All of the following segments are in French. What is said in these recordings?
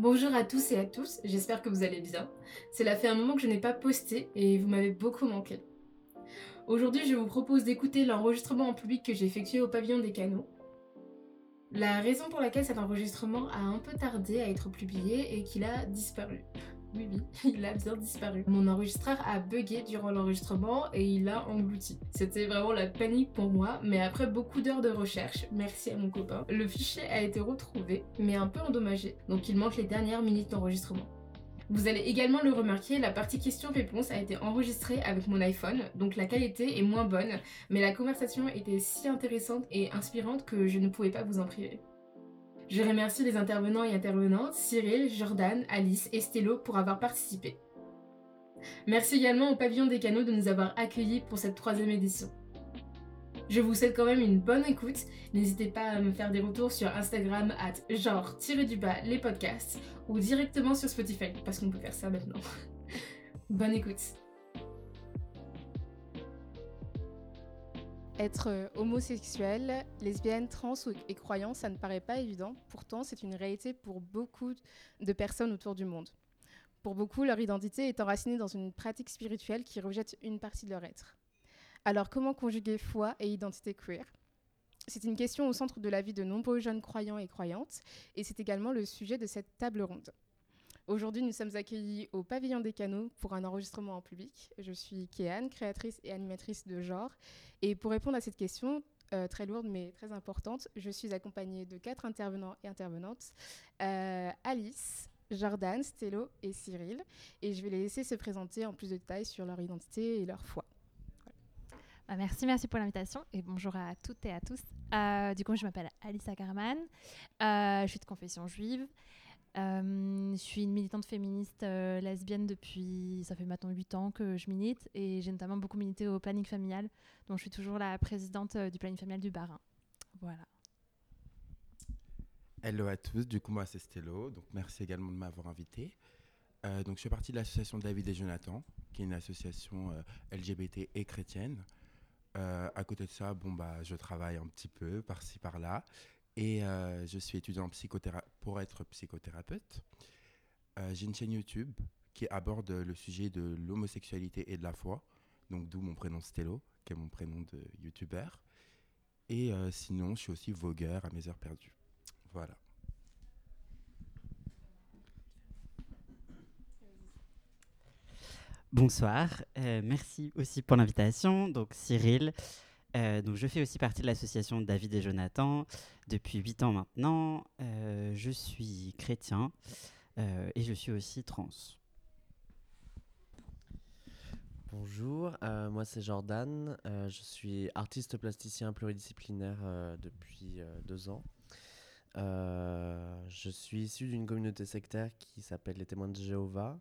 Bonjour à tous et à tous, j'espère que vous allez bien. Cela fait un moment que je n'ai pas posté et vous m'avez beaucoup manqué. Aujourd'hui, je vous propose d'écouter l'enregistrement en public que j'ai effectué au pavillon des canaux. La raison pour laquelle cet enregistrement a un peu tardé à être publié est qu'il a disparu. Oui, oui, il a bien disparu. Mon enregistreur a bugué durant l'enregistrement et il a englouti. C'était vraiment la panique pour moi, mais après beaucoup d'heures de recherche, merci à mon copain, le fichier a été retrouvé, mais un peu endommagé, donc il manque les dernières minutes d'enregistrement. Vous allez également le remarquer, la partie questions-réponses a été enregistrée avec mon iPhone, donc la qualité est moins bonne, mais la conversation était si intéressante et inspirante que je ne pouvais pas vous en priver. Je remercie les intervenants et intervenantes, Cyril, Jordan, Alice et Stello pour avoir participé. Merci également au Pavillon des Canaux de nous avoir accueillis pour cette troisième édition. Je vous souhaite quand même une bonne écoute. N'hésitez pas à me faire des retours sur Instagram at genre-du-bas les podcasts ou directement sur Spotify parce qu'on peut faire ça maintenant. bonne écoute. Être euh, homosexuel, lesbienne, trans et croyant, ça ne paraît pas évident. Pourtant, c'est une réalité pour beaucoup de personnes autour du monde. Pour beaucoup, leur identité est enracinée dans une pratique spirituelle qui rejette une partie de leur être. Alors, comment conjuguer foi et identité queer? C'est une question au centre de la vie de nombreux jeunes croyants et croyantes, et c'est également le sujet de cette table ronde. Aujourd'hui, nous sommes accueillis au Pavillon des Canaux pour un enregistrement en public. Je suis Kéane, créatrice et animatrice de genre. Et pour répondre à cette question, euh, très lourde mais très importante, je suis accompagnée de quatre intervenants et intervenantes. Euh, Alice, Jordan, Stello et Cyril. Et je vais les laisser se présenter en plus de détails sur leur identité et leur foi. Bah, merci, merci pour l'invitation et bonjour à toutes et à tous. Euh, du coup, je m'appelle Alice Ackerman, je suis de confession juive. Euh, je suis une militante féministe euh, lesbienne depuis, ça fait maintenant 8 ans que je milite et j'ai notamment beaucoup milité au planning familial, dont je suis toujours la présidente euh, du planning familial du Barin. Voilà. Hello à tous, du coup moi c'est Stello, donc merci également de m'avoir invité. donc je fais partie de l'association David et Jonathan, qui est une association LGBT et chrétienne. à côté de ça, bon bah je travaille un petit peu par-ci par-là et euh, je suis étudiant pour être psychothérapeute. Euh, j'ai une chaîne YouTube qui aborde le sujet de l'homosexualité et de la foi, donc d'où mon prénom Stello, qui est mon prénom de youtubeur. Et euh, sinon, je suis aussi vogueur à mes heures perdues. Voilà. Bonsoir, merci aussi pour l'invitation. Donc Cyril, euh, donc je fais aussi partie de l'association David et Jonathan depuis 8 ans maintenant. Euh, je suis chrétien euh, et je suis aussi trans. Bonjour, moi c'est Jordan, je suis artiste plasticien pluridisciplinaire depuis deux ans. je suis issu d'une communauté sectaire qui s'appelle les témoins de Jéhovah.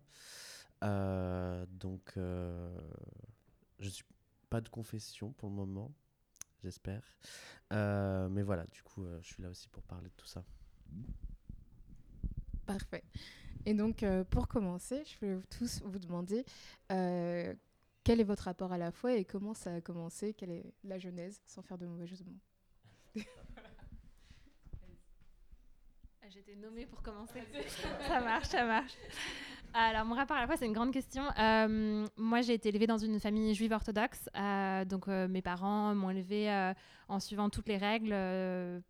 donc je suis pas de confession pour le moment, j'espère. Euh, mais voilà, du coup, euh, je suis là aussi pour parler de tout ça. Parfait. Et donc, euh, pour commencer, je vais tous vous demander quel est votre rapport à la foi et comment ça a commencé, quelle est la genèse, sans faire de mauvais jeu été nommée pour commencer. ça marche, ça marche. Alors, mon rapport à la foi, c'est une grande question. Euh, moi, j'ai été élevée dans une famille juive orthodoxe. Euh, donc, euh, mes parents m'ont élevée en suivant toutes les règles.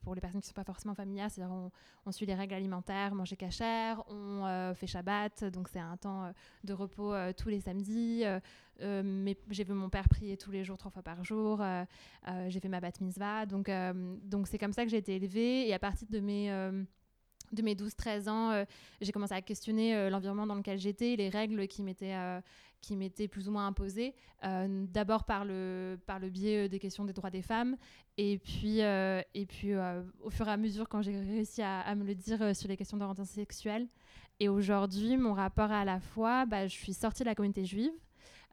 pour les personnes qui ne sont pas forcément familières, c'est-à-dire on, suit les règles alimentaires, manger cachère, on fait Shabbat. Donc, c'est un temps de repos tous les samedis. j'ai vu mon père prier tous les jours, trois fois par jour. j'ai fait ma bat mitzvah. Donc, donc c'est comme ça que j'ai été élevée. Et à partir de mes de mes 12-13 ans, euh, j'ai commencé à questionner euh, l'environnement dans lequel j'étais, les règles qui m'étaient euh, qui m'étaient plus ou moins imposées, d'abord par le, par le biais des questions des droits des femmes, et puis, et puis au fur et à mesure, quand j'ai réussi à, me le dire sur les questions d'orientation sexuelle. Et aujourd'hui, mon rapport à la foi, bah, je suis sortie de la communauté juive.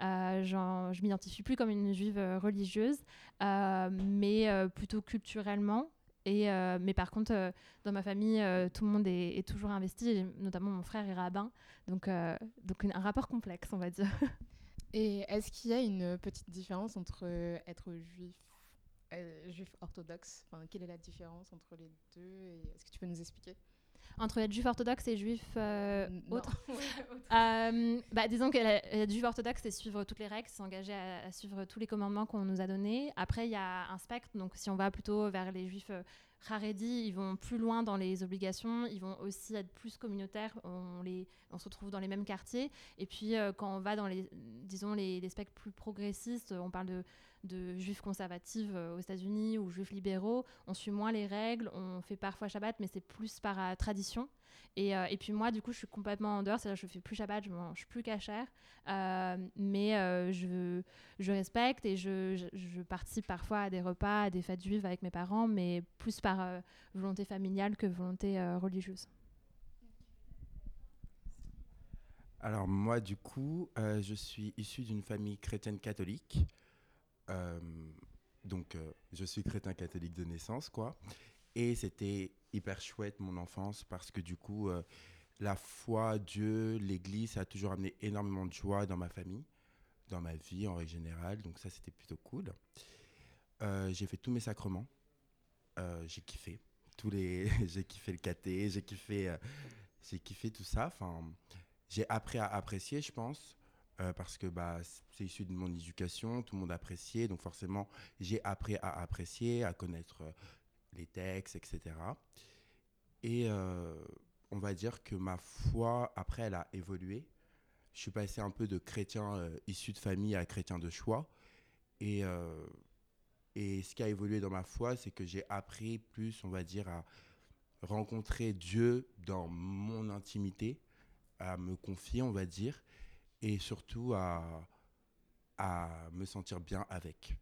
Euh, je m'identifie plus comme une juive religieuse, mais plutôt culturellement. Euh, mais par contre, euh, dans ma famille, euh, tout le monde est, toujours investi, notamment mon frère est rabbin. Donc, donc un rapport complexe, on va dire. Et est-ce qu'il y a une petite différence entre être juif, juif orthodoxe? Enfin, Quelle est la différence entre les deux? Est-ce que tu peux nous expliquer? Entre être juif orthodoxe et juif euh, autre Euh, bah, disons que être juif orthodoxe, c'est suivre toutes les règles, s'engager à, à suivre tous les commandements qu'on nous a donnés. Après, il y a un spectre. Donc, si on va plutôt vers les juifs euh, Haredi, ils vont plus loin dans les obligations. Ils vont aussi être plus communautaires. On, les, on se retrouve dans les mêmes quartiers. Et puis, euh, quand on va dans les, disons, les, les spectres plus progressistes, on parle de de juifs conservatifs euh, aux États-Unis ou juifs libéraux, on suit moins les règles, on fait parfois Shabbat, mais c'est plus par euh, tradition. Et, euh, et puis moi, du coup, je suis complètement en dehors, c'est-à-dire je fais plus Shabbat, je mange plus cachère, euh, mais je, respecte et je, je, participe parfois à des repas, à des fêtes juives avec mes parents, mais plus par volonté familiale que volonté religieuse. Alors moi, du coup, je suis issu d'une famille chrétienne catholique. Euh, donc, euh, je suis chrétien catholique de naissance, quoi. Et c'était hyper chouette mon enfance parce que du coup, euh, la foi, Dieu, l'Église, ça a toujours amené énormément de joie dans ma famille, dans ma vie en règle générale. Donc ça, c'était plutôt cool. J'ai fait tous mes sacrements. J'ai kiffé. Tous les, j'ai kiffé le caté, j'ai kiffé, j'ai kiffé tout ça. Enfin, j'ai appris à apprécier, je pense, euh, parce que bah, c'est issu de mon éducation, tout le monde appréciait, donc forcément, j'ai appris à apprécier, à connaître euh, les textes, etc. Et euh, on va dire que ma foi, après, elle a évolué. Je suis passé un peu de chrétien issu de famille à chrétien de choix. Et, et ce qui a évolué dans ma foi, c'est que j'ai appris plus, on va dire, à rencontrer Dieu dans mon intimité, à me confier, on va dire, et surtout à, à me sentir bien avec.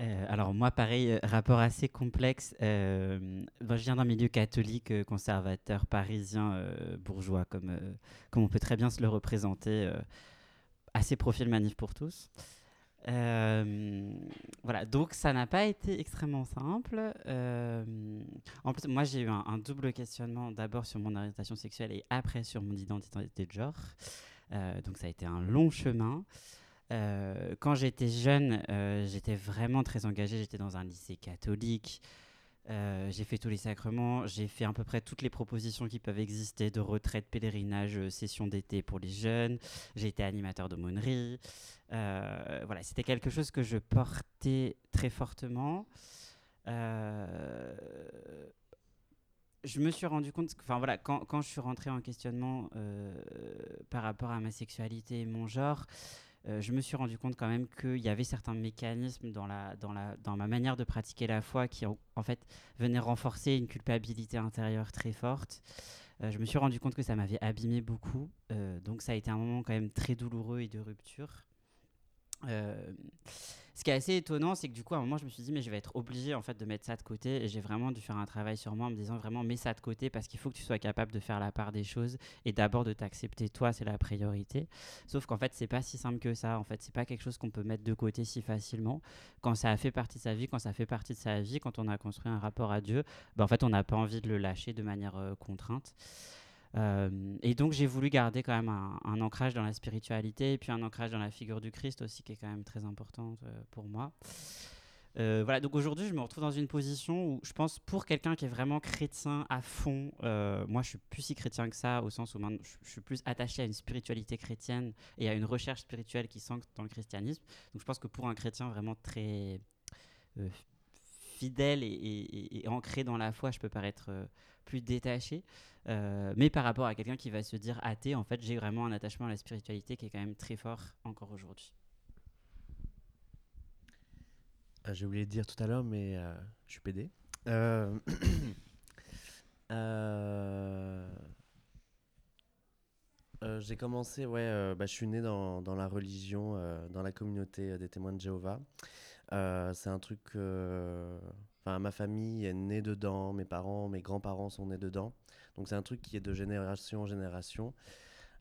Euh, alors moi, pareil, euh, rapport assez complexe. Euh, je viens d'un milieu catholique conservateur parisien bourgeois, comme, comme on peut très bien se le représenter, assez profil manif pour tous. Euh, voilà, donc ça n'a pas été extrêmement simple. Euh, en plus, moi j'ai eu un, double questionnement, d'abord sur mon orientation sexuelle et après sur mon identité de genre. Euh, donc ça a été un long chemin. Quand j'étais jeune, j'étais vraiment très engagée. J'étais dans un lycée catholique. Euh, j'ai fait tous les sacrements. J'ai fait à peu près toutes les propositions qui peuvent exister de retraite, pèlerinage, euh, session d'été pour les jeunes. J'ai été animateur d'aumônerie. Euh, voilà, c'était quelque chose que je portais très fortement. Je me suis rendu compte, enfin voilà, quand, quand je suis rentré en questionnement par rapport à ma sexualité et mon genre, euh, je me suis rendu compte quand même qu'il y avait certains mécanismes dans, ma manière de pratiquer la foi qui en, en fait venaient renforcer une culpabilité intérieure très forte. Euh, je me suis rendu compte que ça m'avait abîmé beaucoup, euh, donc ça a été un moment quand même très douloureux et de rupture. Ce qui est assez étonnant, c'est que du coup, à un moment, je me suis dit, mais je vais être obligé en fait de mettre ça de côté. Et j'ai vraiment dû faire un travail sur moi en me disant vraiment, mets ça de côté parce qu'il faut que tu sois capable de faire la part des choses et d'abord de t'accepter. Toi, c'est la priorité. Sauf qu'en fait, c'est pas si simple que ça. En fait, c'est pas quelque chose qu'on peut mettre de côté si facilement. Quand ça a fait partie de sa vie, quand ça fait partie de sa vie, quand on a construit un rapport à Dieu, ben, en fait, on n'a pas envie de le lâcher de manière euh, contrainte. Euh, et donc j'ai voulu garder quand même un, ancrage dans la spiritualité et puis un ancrage dans la figure du Christ aussi qui est quand même très importante euh, pour moi. Euh, voilà, donc aujourd'hui je me retrouve dans une position où je pense pour quelqu'un qui est vraiment chrétien à fond, moi je suis plus si chrétien que ça au sens où je, je suis plus attaché à une spiritualité chrétienne et à une recherche spirituelle qui s'ancre dans le christianisme. Donc je pense que pour un chrétien vraiment très fidèle et, et- ancré dans la foi, je peux paraître plus détaché. Euh, mais par rapport à quelqu'un qui va se dire athée, en fait, j'ai vraiment un attachement à la spiritualité qui est quand même très fort encore aujourd'hui. Euh, J'ai oublié de dire tout à l'heure, mais euh, je suis euh, J'ai commencé, ouais, bah, je suis né dans, dans la religion, dans la communauté des témoins de Jéhovah. C'est un truc. Enfin, ma famille est née dedans, mes parents, mes grands-parents sont nés dedans. Donc, c'est un truc qui est de génération en génération.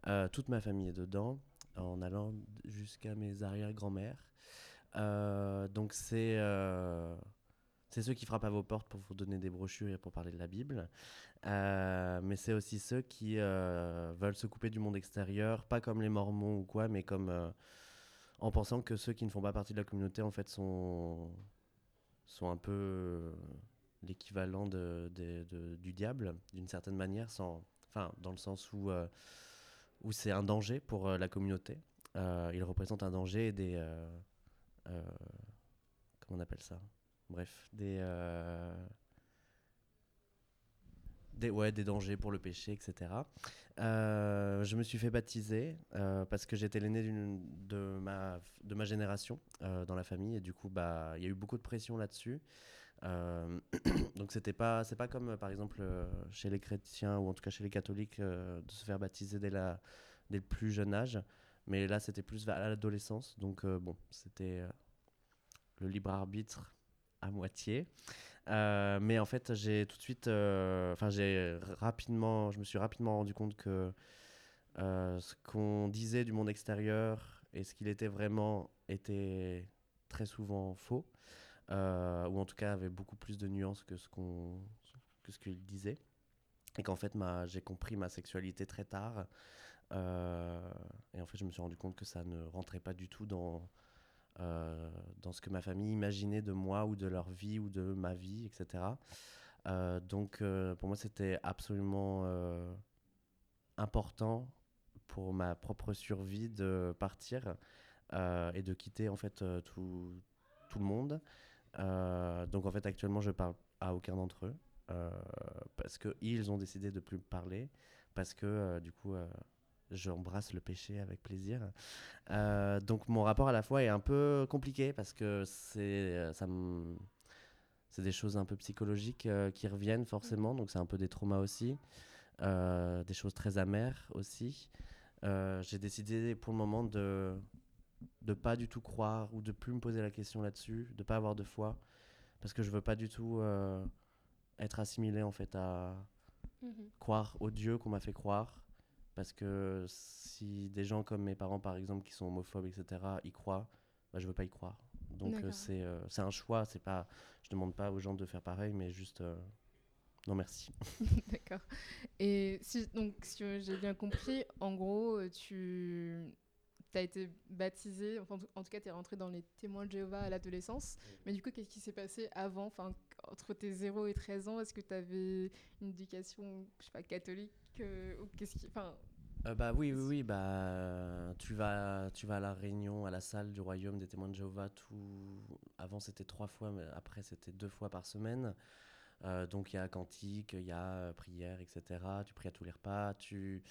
Euh, toute ma famille est dedans, en allant jusqu'à mes arrière-grand-mères. Euh, donc c'est euh, c'est ceux qui frappent à vos portes pour vous donner des brochures et pour parler de la Bible. Mais c'est aussi ceux qui veulent se couper du monde extérieur, pas comme les Mormons ou quoi, mais comme en pensant que ceux qui ne font pas partie de la communauté, en fait, sont, sont un peu l'équivalent de, du diable, d'une certaine manière, sans, enfin, dans le sens où, euh, où c'est un danger pour euh, la communauté. Euh, ils représentent un danger et des. comment on appelle ça? Bref, des. des, ouais, des dangers pour le péché, etc. Je me suis fait baptiser parce que j'étais l'aîné de ma, de ma génération dans la famille et du coup bah il y a eu beaucoup de pression là-dessus. Euh, donc c'était pas c'est pas comme euh, par exemple euh, chez les chrétiens ou en tout cas chez les catholiques de se faire baptiser dès la dès le plus jeune âge, mais là c'était plus vers l'adolescence. Donc bon c'était le libre arbitre à moitié. Mais en fait, j'ai tout de suite, enfin, j'ai rapidement, je me suis rapidement rendu compte que ce qu'on disait du monde extérieur et ce qu'il était vraiment était très souvent faux, euh, ou en tout cas avait beaucoup plus de nuances que ce qu'on, que ce qu'il disait, et qu'en fait, ma, j'ai compris ma sexualité très tard, euh, et en fait, je me suis rendu compte que ça ne rentrait pas du tout dans euh, dans ce que ma famille imaginait de moi ou de leur vie ou de ma vie, etc. Donc pour moi c'était absolument important pour ma propre survie de partir et de quitter en fait tout, tout le monde. Euh, donc en fait actuellement je parle à aucun d'entre eux euh, parce que ils ont décidé de plus parler parce que euh, du coup j'embrasse le péché avec plaisir. Donc mon rapport à la foi est un peu compliqué parce que c'est c'est des choses un peu psychologiques qui reviennent forcément, donc c'est un peu des traumas aussi, des choses très amères aussi. J'ai décidé pour le moment de de pas du tout croire ou de plus me poser la question là-dessus, de pas avoir de foi, parce que je veux pas du tout euh, être assimilé en fait à Mhm. croire au Dieu qu'on m'a fait croire. Parce que si des gens comme mes parents, par exemple, qui sont homophobes, etc., y croient, bah, je veux pas y croire. Donc euh, c'est euh, c'est un choix. C'est pas, je demande pas aux gens de faire pareil, mais juste non merci. D'accord. Et si, donc, si j'ai bien compris, en gros, euh, tu as été baptisé, enfin, en tout- cas, tu es rentré dans les témoins de Jéhovah à l'adolescence. Mais du coup, qu'est-ce qui s'est passé avant, enfin, entre tes 0 et 13 ans? Est-ce que tu avais une éducation, je sais pas, catholique euh, ou qu'est-ce qui, enfin, Euh, bah oui, oui, oui. Bah tu vas, tu vas à la réunion, à la salle du royaume des témoins de Jéhovah. Tout avant c'était trois fois, mais après c'était deux fois par semaine. Euh, donc il y a cantique, il y a prière, etc. Tu pries à tous les repas. Tu,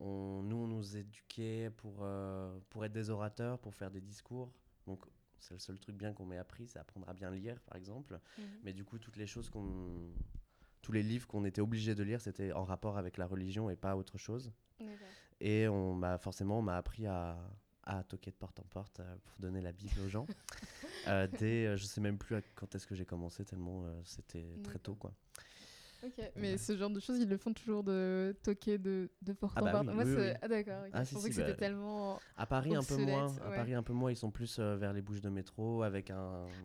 on, nous on nous éduquait pour euh, pour être des orateurs, pour faire des discours. Donc c'est le seul truc bien qu'on m'ait appris, c'est apprendre à bien lire, par exemple. Mais du coup, toutes les choses qu'on. Tous les livres qu'on était obligé de lire, c'était en rapport avec la religion et pas autre chose. Et on m'a forcément, on m'a appris à, à toquer de porte en porte euh, pour donner la Bible aux gens. Euh, dès, euh, je sais même plus quand est-ce que j'ai commencé, tellement c'était très tôt. Quoi. Ok, mais ce genre de choses, ils le font toujours de toquer de, de porte Ah en bah porte. oui, Moi, oui. Ah d'accord, ok. Ah, je si, pensais si, que c'était bah, tellement... À Paris, un peu moins. À. Paris, un peu moins. Ils sont plus euh, vers les bouches de métro avec un,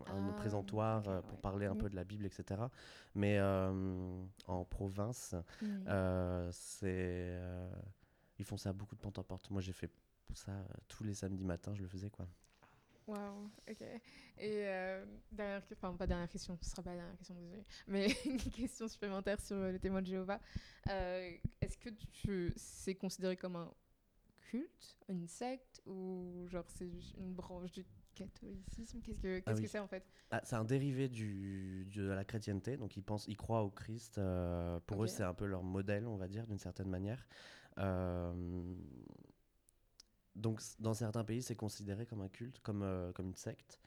un Ah, présentoir euh, pour ouais. parler un Mhm. peu de la Bible, etc. Mais euh, en province, c'est ils font ça beaucoup de porte en porte. Moi, j'ai fait ça tous les samedis matins, je le faisais quoi. Waouh, ok. Et euh, dernière, enfin pas dernière question, ce sera pas la dernière question, désolé, mais une question supplémentaire sur euh, les témoins de Jéhovah. Euh, Est-ce que tu, c'est considéré comme un culte, une secte, ou genre c'est une branche du catholicisme? Qu'est-ce que Ah qu'est-ce oui. que c'est en fait? Ah, c'est un dérivé du, de la chrétienté, donc ils pensent, ils croient au Christ. euh, pour eux, c'est un peu leur modèle, on va dire, d'une certaine manière. Euh, donc, dans certains pays, c'est considéré comme un culte, comme, euh, comme une secte.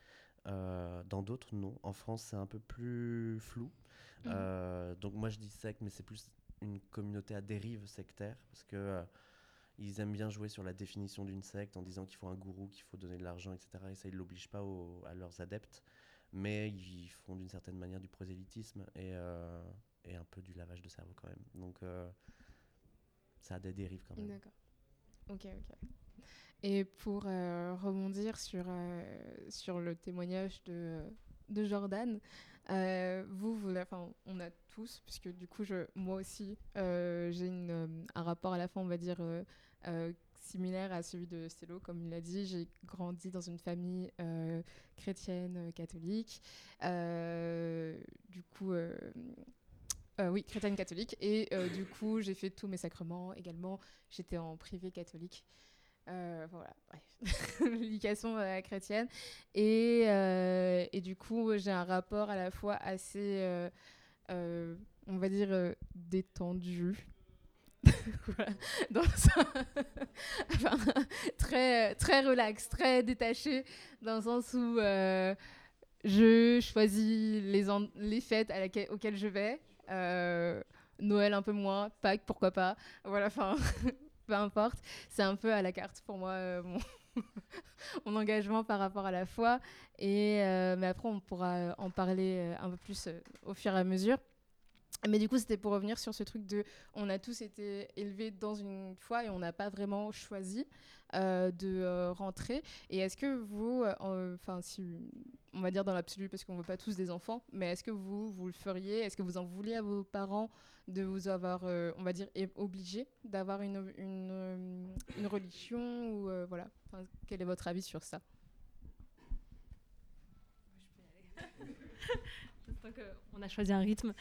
Euh, dans d'autres, non. En France, c'est un peu plus flou. Mhm. Euh, donc, moi, je dis secte, mais c'est plus une communauté à dérive sectaire, parce que ils aiment bien jouer sur la définition d'une secte en disant qu'il faut un gourou, qu'il faut donner de l'argent, etc. Et ça, ils ne l'obligent pas à leurs adeptes, mais ils font d'une certaine manière du prosélytisme et, et un peu du lavage de cerveau quand même. Donc, ça a des dérives quand même. D'accord. Ok, ok. Et pour euh, rebondir sur, euh, sur le témoignage de, de Jordan, euh, vous, enfin, on a tous, puisque du coup, je, moi aussi, j'ai un rapport à la fin, on va dire, similaire à celui de Stello, comme il l'a dit. J'ai grandi dans une famille chrétienne catholique. Du coup, oui, chrétienne catholique. Et du coup, j'ai fait tous mes sacrements également. J'étais en privé catholique. Euh, voilà, bref, l'éducation euh, chrétienne. Et, euh, et du coup, j'ai un rapport à la fois assez, on va dire, détendu. Dans très, très relax, très détaché, dans le sens où je choisis les, les fêtes auxquelles je vais. Noël un peu moins, Pâques pourquoi pas. Voilà, enfin, peu importe. C'est un peu à la carte pour moi euh, mon, engagement par rapport à la foi. Et, euh, mais après, on pourra en parler euh, un peu plus euh, au fur et à mesure. Mais du coup, c'était pour revenir sur ce truc de on a tous été élevés dans une foi et on n'a pas vraiment choisi euh, de euh, rentrer. Et est-ce que vous, euh, en- enfin, si on va dire dans l'absolu, parce qu'on veut pas tous des enfants, mais est-ce que vous, vous le feriez? Est-ce que vous en vouliez à vos parents? De vous avoir, euh, on va dire, obligé d'avoir une, une, euh, une religion ou euh, voilà Quel est votre avis sur ça? Qu'on a choisi un rythme.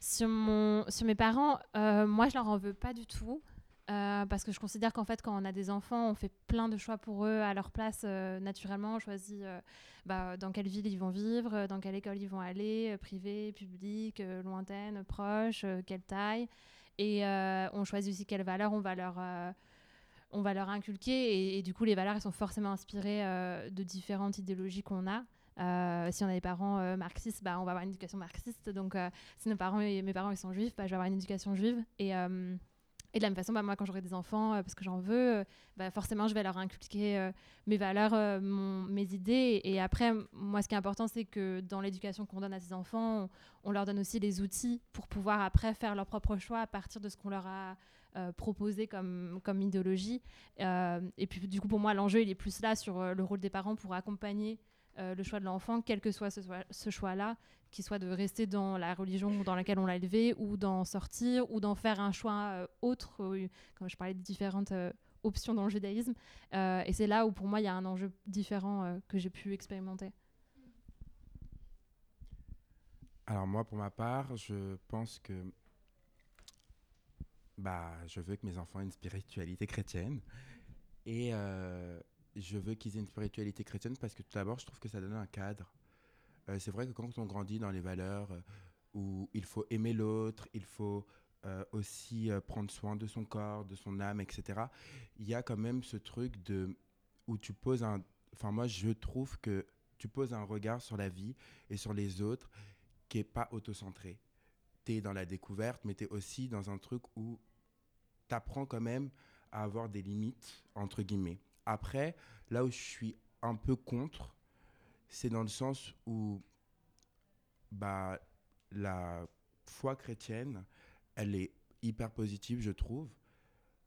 Sur, mon, sur mes parents, moi, je leur en veux pas du tout. Euh, parce que je considère qu'en fait, quand on a des enfants, on fait plein de choix pour eux à leur place, euh, naturellement. On choisit euh, bah, dans quelle ville ils vont vivre, dans quelle école ils vont aller, privée, publique, lointaine, proche, quelle taille. Et on choisit aussi quelles valeurs on va leur, on va leur inculquer. Et, du coup, les valeurs, elles sont forcément inspirées de différentes idéologies qu'on a. Si on a des parents marxistes, bah, on va avoir une éducation marxiste. Donc, si nos parents mes parents ils sont juifs, bah, je vais avoir une éducation juive. Et, et de la même façon, bah, moi, quand j'aurai des enfants, euh, parce que j'en veux, euh, bah, forcément, je vais leur inculquer euh, mes valeurs, mes idées. Et, après, moi, ce qui est important, c'est que dans l'éducation qu'on donne à ces enfants, on, leur donne aussi les outils pour pouvoir après faire leur propre choix à partir de ce qu'on leur a proposé comme, comme idéologie. Et puis, du coup, pour moi, l'enjeu, il est plus là sur le rôle des parents pour accompagner euh, le choix de l'enfant, quel que soit ce, choix-là, qu'il soit de rester dans la religion dans laquelle on l'a élevé, ou d'en sortir, ou d'en faire un choix euh, autre, euh, comme je parlais de différentes options dans le judaïsme. Et c'est là où pour moi il y a un enjeu différent que j'ai pu expérimenter. Alors moi, pour ma part, je pense que bah, je veux que mes enfants aient une spiritualité chrétienne. Et je veux qu'ils aient une spiritualité chrétienne parce que tout d'abord, je trouve que ça donne un cadre. Euh, c'est vrai que quand on grandit dans les valeurs euh, où il faut aimer l'autre, il faut euh, aussi prendre soin de son corps, de son âme, etc., il y a quand même ce truc de où tu poses un... Enfin, moi, je trouve que tu poses un regard sur la vie et sur les autres qui est pas autocentré. Tu es dans la découverte, mais tu es aussi dans un truc où tu apprends quand même à avoir des limites, entre guillemets. Après, là où je suis un peu contre, c'est dans le sens où bah, la foi chrétienne, elle est hyper positive, je trouve,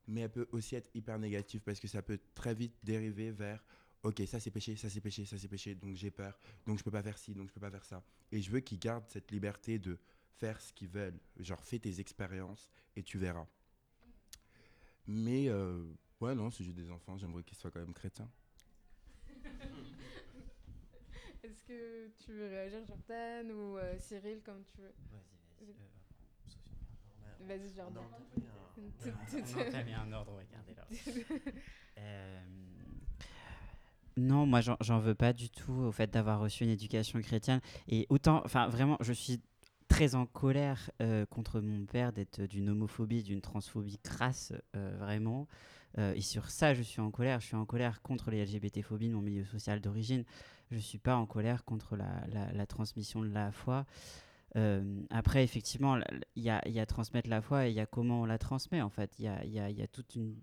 mais elle peut aussi être hyper négative parce que ça peut très vite dériver vers ok, ça c'est péché, ça c'est péché, ça c'est péché, donc j'ai peur, donc je peux pas faire ci, donc je peux pas faire ça. Et je veux qu'ils gardent cette liberté de faire ce qu'ils veulent. Genre, fais tes expériences et tu verras. Mais, euh, ouais, non, si j'ai des enfants, j'aimerais qu'ils soient quand même chrétiens. Est-ce que tu veux réagir, Jordan ou euh, Cyril, comme tu veux? Vas-y, vas-y. Vas-y, On a Jordan. On a entamé un ordre, regardez là. Euh, Non, moi j'en- j'en veux pas du tout au fait d'avoir reçu une éducation chrétienne. Et autant, enfin vraiment, je suis très en colère euh, contre mon père d'être d'une homophobie, d'une transphobie crasse, euh, vraiment. Euh, et sur ça, je suis en colère. Je suis en colère contre les LGBT-phobies de mon milieu social d'origine. Je suis pas en colère contre la, transmission de la foi. Euh, après, effectivement, il y a, y transmettre la foi et il y a comment on la transmet, en fait. Il y a, toute une...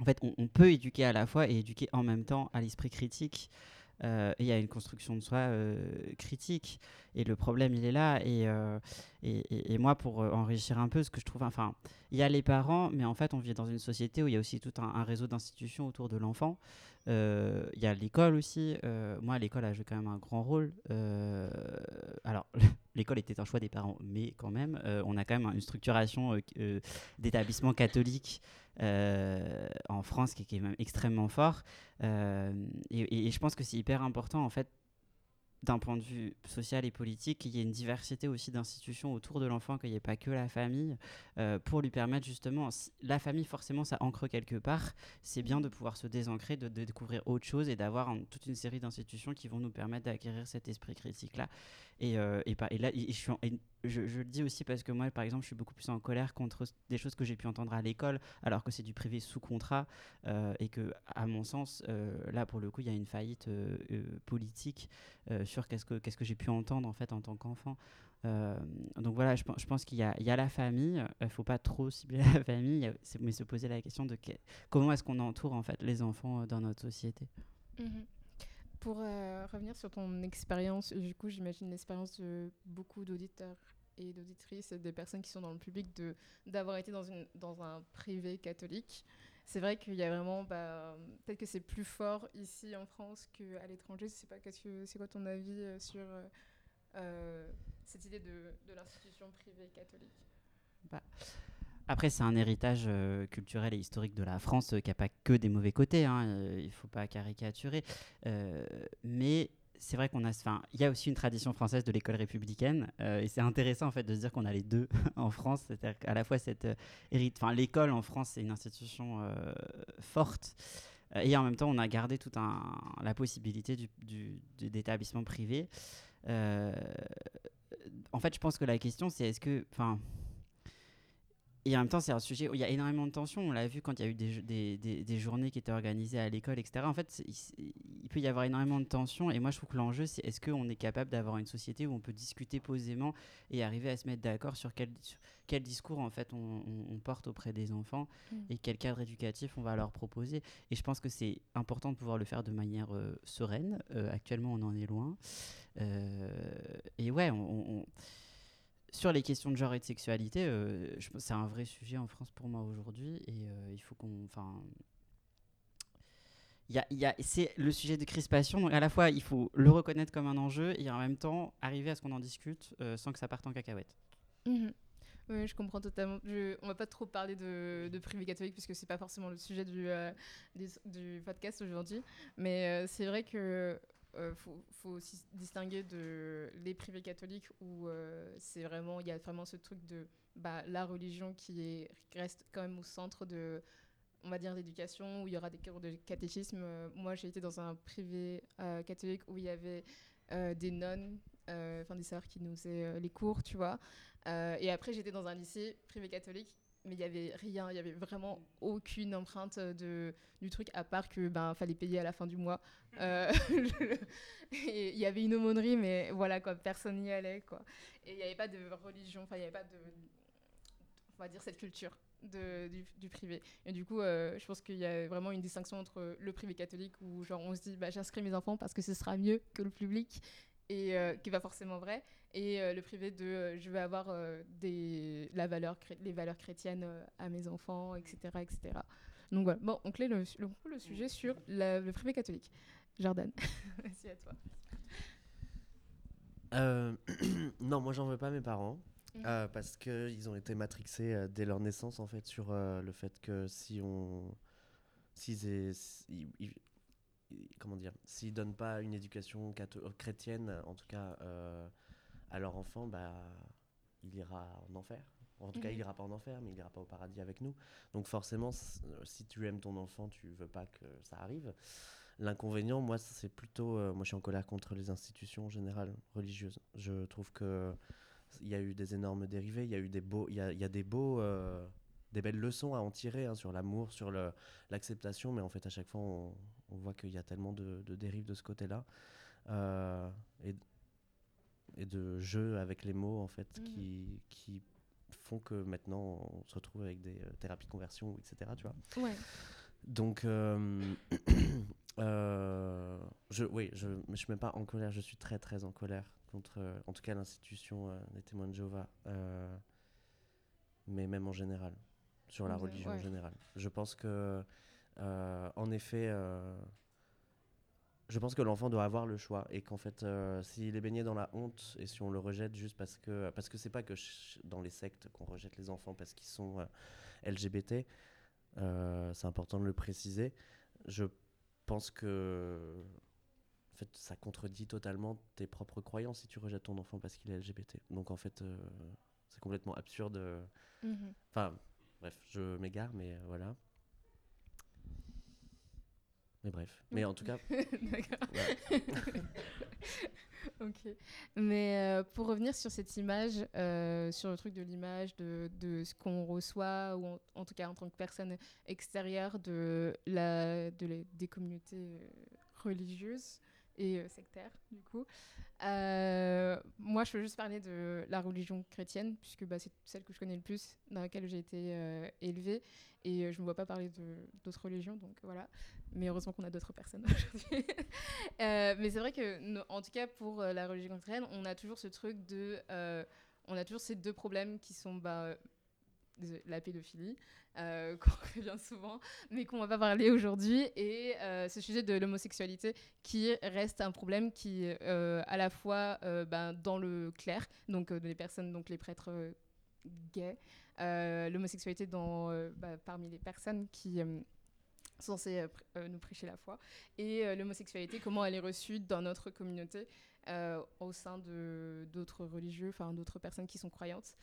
En fait, on, peut éduquer à la fois et éduquer en même temps à l'esprit critique. Euh, il y a une construction de soi euh, critique. Et le problème, il est là. Et, euh, et, et- moi, pour enrichir un peu, ce que je trouve... Enfin, il y a les parents, mais en fait, on vit dans une société où il y a aussi tout un réseau d'institutions autour de l'enfant. Euh, Il y a l'école aussi. Euh, moi, l'école a joué quand même un grand rôle. Euh, alors, l'école était un choix des parents, mais quand même, on a quand même une structuration d'établissements catholiques en France, qui, est extrêmement fort. Et, je pense que c'est hyper important, en fait, d'un point de vue social et politique, qu'il y ait une diversité aussi d'institutions autour de l'enfant, qu'il n'y ait pas que la famille, euh, pour lui permettre justement, la famille forcément ça ancre quelque part, c'est bien de pouvoir se désancrer, de, découvrir autre chose et d'avoir toute une série d'institutions qui vont nous permettre d'acquérir cet esprit critique-là. Et, euh, et, et, là, je, le dis aussi parce que moi, par exemple, je suis beaucoup plus en colère contre des choses que j'ai pu entendre à l'école, alors que c'est du privé sous contrat, euh, et que, à mon sens, là, pour le coup, il y a une faillite politique sur qu'est-ce que, qu'est-ce que j'ai pu entendre en fait en tant qu'enfant. Euh, donc voilà, je, pense qu'il y, y, a la famille, il ne faut pas trop cibler la famille, mais se poser la question de comment est-ce qu'on entoure en fait les enfants euh, dans notre société. Mhm. Pour euh, revenir sur ton expérience, du coup j'imagine l'expérience de beaucoup d'auditeurs et d'auditrices, des personnes qui sont dans le public, de, d'avoir été dans, une, dans un privé catholique. C'est vrai qu'il y a vraiment, bah, peut-être que c'est plus fort ici en France qu'à l'étranger. Je sais pas, qu'est-ce que c'est quoi ton avis sur cette idée de, de l'institution privée catholique? Bah, Après, c'est un héritage euh, culturel et historique de la France euh, qui n'a pas que des mauvais côtés, hein, euh, il ne faut pas caricaturer. mais c'est vrai qu'on a, il y a aussi une tradition française de l'école républicaine, et c'est intéressant en fait de se dire qu'on a les deux en France, c'est-à-dire qu'à la fois cette l'école en France c'est une institution forte, et en même temps on a gardé toute la possibilité du, du, d'établissement privé. Euh, en fait, je pense que la question, c'est est-ce que. Et en même temps, c'est un sujet où il y a énormément de tensions. On l'a vu quand il y a eu des, des, des, journées qui étaient organisées à l'école, etc. En fait, il, peut y avoir énormément de tensions. Et moi, je trouve que l'enjeu, c'est est-ce qu'on est capable d'avoir une société où on peut discuter posément et arriver à se mettre d'accord sur quel, quel discours, en fait, on, on, porte auprès des enfants mm. et quel cadre éducatif on va leur proposer. Et je pense que c'est important de pouvoir le faire de manière euh, sereine. Euh, actuellement, on en est loin. Euh, et ouais, on, sur les questions de genre et de sexualité, euh, c'est un vrai sujet en France pour moi aujourd'hui. Et euh, il faut qu'on. Enfin. Y a, y a, c'est le sujet de crispation. Donc à la fois, il faut le reconnaître comme un enjeu et en même temps arriver à ce qu'on en discute sans que ça parte en cacahuète. Mmh oui, je comprends totalement. Je, on va pas trop parler de, de privé catholique puisque c'est pas forcément le sujet du, du, podcast aujourd'hui. Mais c'est vrai que euh, faut, aussi distinguer les privés catholiques où euh, c'est vraiment il y a vraiment ce truc de bah, la religion qui est, reste quand même au centre de on va dire d'éducation où il y aura des cours de catéchisme. Euh, moi j'ai été dans un privé catholique où il y avait des nonnes enfin des sœurs qui nous faisaient les cours tu vois. Et après j'étais dans un lycée privé catholique mais il y avait rien, il y avait vraiment aucune empreinte de, du truc à part que ben fallait payer à la fin du mois. Euh, il y avait une aumônerie, mais voilà quoi, personne n'y allait quoi. Et il n'y avait pas de religion, enfin il n'y avait pas de, on va dire cette culture de, du, privé. Et du coup, euh, je pense qu'il y a vraiment une distinction entre le privé catholique où genre on se dit bah, j'inscris mes enfants parce que ce sera mieux que le public et euh, qui va forcément vrai. Et euh, le privé de euh, je vais avoir des la valeur les valeurs chrétiennes à mes enfants etc etc donc voilà. Bon on clé le, le, le sujet sur le privé catholique. Jordan. Merci à toi. Non moi j'en veux pas mes parents mmh. parce qu'ils ont été matrixés dès leur naissance en fait sur le fait que si on s'ils comment dire, s'ils donnent pas une éducation euh, chrétienne, en tout cas euh, à leur enfant, bah, il ira en enfer. En tout cas, il mhm. ira pas en enfer, mais il ira pas au paradis avec nous. Donc forcément, euh, si tu aimes ton enfant, tu veux pas que ça arrive. L'inconvénient, moi, c'est plutôt, moi, je suis en colère contre les institutions générales religieuses. Je trouve que il y a eu des énormes dérivés, il y a eu des beaux, il y a, y a des beaux des belles leçons à en tirer hein, sur l'amour, sur l'acceptation, mais en fait à chaque fois on, voit qu'il y a tellement de, dérives de ce côté-là euh, et, et, de jeux avec les mots en fait mmh. qui, qui, font que maintenant on se retrouve avec des euh, thérapies de conversion, etc. Tu vois ouais. Donc euh, je, oui, je ne suis même pas en colère, je suis très très en colère contre en tout cas l'institution des témoins de Jéhovah, mais même en général sur la religion en général. Je pense que, euh, en effet, euh, je pense que l'enfant doit avoir le choix et qu'en fait, euh, s'il est baigné dans la honte et si on le rejette juste parce que, parce que c'est pas que dans les sectes qu'on rejette les enfants parce qu'ils sont LGBT. Euh, c'est important de le préciser. Je pense que en fait, ça contredit totalement tes propres croyances si tu rejettes ton enfant parce qu'il est LGBT. Donc en fait, c'est complètement absurde. Mhm. Enfin, bref, je m'égare, mais euh, voilà. Mais bref. Mais en tout cas, D'accord. ok. Mais euh, pour revenir sur cette image, euh, sur le truc de l'image, de, de ce qu'on reçoit, ou en, en tout cas en tant que personne extérieure de la, de la- des communautés religieuses et euh, sectaires, du coup. Euh, moi, je peux juste parler de la religion chrétienne, puisque bah, c'est celle que je connais le plus, dans laquelle j'ai été euh, élevée. Et je ne me vois pas parler d'autres religions, donc voilà. Mais heureusement qu'on a d'autres personnes aujourd'hui. Mais c'est vrai que, en tout cas, pour la religion chrétienne, on a toujours ce truc de. on a toujours ces deux problèmes qui sont bah, la pédophilie, euh, qu'on revient souvent, mais qu'on va pas parler aujourd'hui, et euh, ce sujet de l'homosexualité qui reste un problème qui, euh, à la fois ben, dans le clair, donc les personnes, donc les prêtres gays, l'homosexualité dans, bah, parmi les personnes qui sont censées nous prêcher la foi, et l'homosexualité, comment elle est reçue dans notre communauté au sein de d'autres religieux, enfin d'autres personnes qui sont croyantes.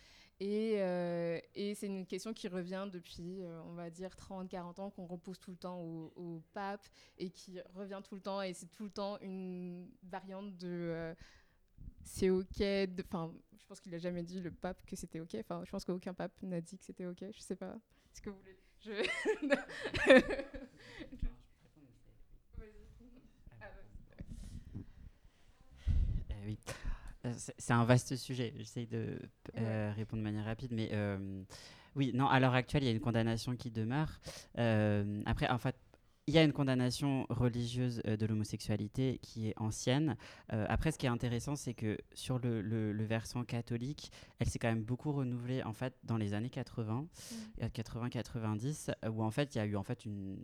Et, euh, et c'est une question qui revient depuis, euh, on va dire, 30-40 ans, qu'on repose tout le temps au, au pape et qui revient tout le temps. Et c'est tout le temps une variante de euh, c'est OK. Enfin, je pense qu'il n'a jamais dit, le pape, que c'était OK. Enfin, je pense qu'aucun pape n'a dit que c'était OK. Je sais pas. Est-ce que vous voulez. Je... Ah oui. Euh, c'est- un vaste sujet. J'essaye de euh, répondre de manière rapide, mais euh, oui, non. À l'heure actuelle, il y a une condamnation qui demeure. Euh, après, en fait, il y a une condamnation religieuse de l'homosexualité qui est ancienne. Euh, après, ce qui est intéressant, c'est que sur le, le- le versant catholique, elle s'est quand même beaucoup renouvelée en fait dans les années 80, euh, 80-90, euh, où en fait il y a eu en fait une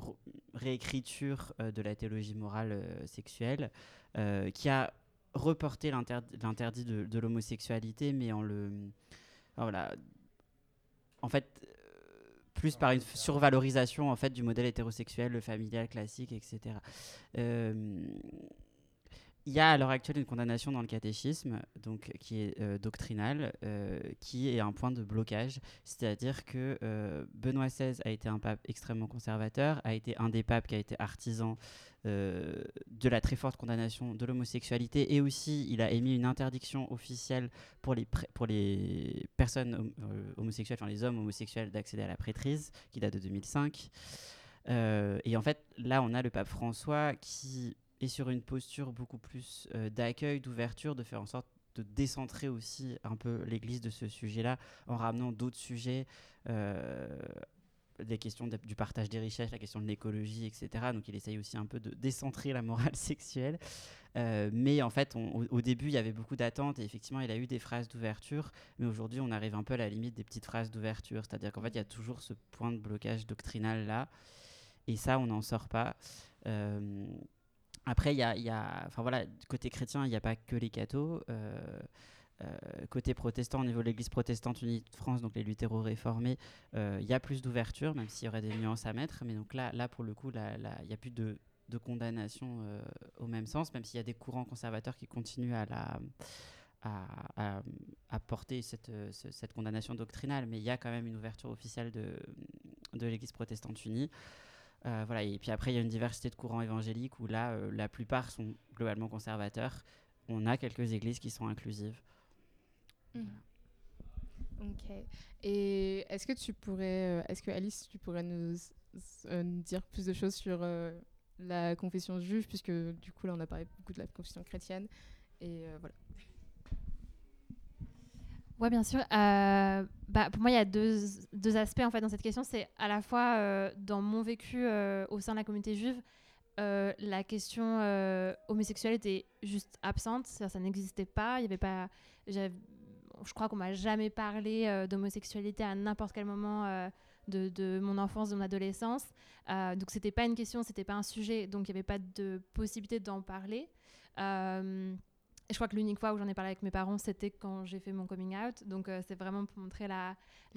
re- réécriture euh, de la théologie morale euh, sexuelle qui a reporté l'inter- l'interdit de, de l'homosexualité, mais en le. voilà. En fait, euh, plus par une f- survalorisation en fait, du modèle hétérosexuel, le familial classique, etc. Euh, il y a à l'heure actuelle une condamnation dans le catéchisme, donc qui est euh, doctrinale, euh, qui est un point de blocage. C'est-à-dire que euh, Benoît XVI a été un pape extrêmement conservateur, a été un des papes qui a été artisan euh, de la très forte condamnation de l'homosexualité et aussi il a émis une interdiction officielle pour les, personnes hom- homosexuelles, enfin les hommes homosexuels d'accéder à la prêtrise, qui date de 2005. Euh, et en fait, là, on a le pape François qui sur une posture beaucoup plus euh, d'accueil, d'ouverture, de faire en sorte de décentrer aussi un peu l'Église de ce sujet-là en ramenant d'autres sujets, euh, des questions du partage des richesses, la question de l'écologie, etc. Donc il essaye aussi un peu de décentrer la morale sexuelle. Euh, mais en fait, au début, il y avait beaucoup d'attentes et effectivement, il a eu des phrases d'ouverture. Mais aujourd'hui, on arrive un peu à la limite des petites phrases d'ouverture. C'est-à-dire qu'en fait, il y a toujours ce point de blocage doctrinal là. Et ça, on n'en sort pas. Euh, après, il y a, enfin voilà, côté chrétien, il n'y a pas que les cathos. Euh, euh, côté protestant, au niveau de l'Église protestante unie de France, donc les luthéro-réformés, euh, il y a plus d'ouverture, même s'il y aurait des nuances à mettre. Mais donc là, là pour le coup, il n'y a plus de, condamnation au même sens, même s'il y a des courants conservateurs qui continuent à porter cette, ce- cette condamnation doctrinale, mais il y a quand même une ouverture officielle de l'Église protestante unie. Euh, voilà, et puis après, il y a une diversité de courants évangéliques où là, euh, la plupart sont globalement conservateurs. On a quelques églises qui sont inclusives. Mhm. Ok. Et est-ce que tu pourrais, euh, est-ce que Alice, tu pourrais nous, dire plus de choses sur euh, la confession juive, puisque du coup là on a parlé beaucoup de la confession chrétienne, et voilà. Ouais, bien sûr. Euh, bah, pour moi, il y a deux, aspects en fait dans cette question. C'est à la fois euh, dans mon vécu euh, au sein de la communauté juive, la question homosexuelle était juste absente, ça n'existait pas. Y avait pas, je crois qu'on m'a jamais parlé d'homosexualité à n'importe quel moment de, de mon enfance, de mon adolescence. Donc c'était pas une question, c'était pas un sujet, donc il n'y avait pas de possibilité d'en parler. Je crois que l'unique fois où j'en ai parlé avec mes parents, c'était quand j'ai fait mon coming out. Donc, euh, c'est vraiment pour montrer la,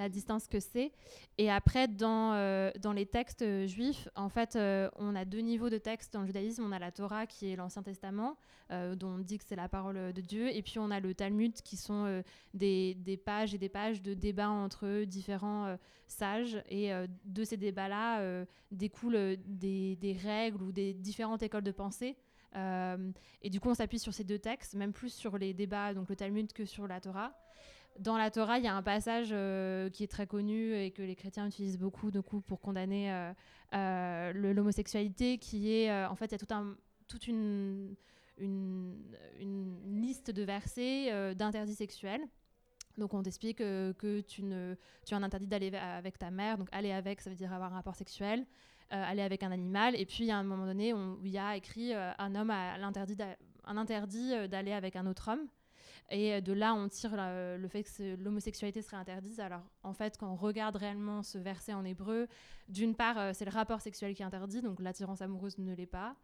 distance que c'est. Et après, dans, euh, les textes euh, juifs, en fait, on a deux niveaux de textes dans le judaïsme. On a la Torah, qui est l'Ancien Testament, dont on dit que c'est la parole de Dieu. Et puis, on a le Talmud, qui sont des, pages et des pages de débats entre différents sages. Et de ces débats-là découlent des règles ou des différentes écoles de pensée. Euh, et du coup, on s'appuie sur ces deux textes, même plus sur les débats, donc le Talmud, que sur la Torah. Dans la Torah, il y a un passage euh, qui est très connu et que les chrétiens utilisent beaucoup du coup, pour condamner euh, l'homosexualité, qui est, en fait, il y a toute une, liste de versets d'interdits sexuels. Donc on t'explique que tu, ne, tu as un interdit d'aller avec ta mère, donc aller avec, ça veut dire avoir un rapport sexuel. Euh, aller avec un animal. Et puis, à un moment donné, il y a écrit euh, un homme a l'interdit un interdit euh, d'aller avec un autre homme. Et de là, on tire le fait que l'homosexualité serait interdite. Alors, en fait, quand on regarde réellement ce verset en hébreu, d'une part, c'est le rapport sexuel qui est interdit, donc l'attirance amoureuse ne l'est pas.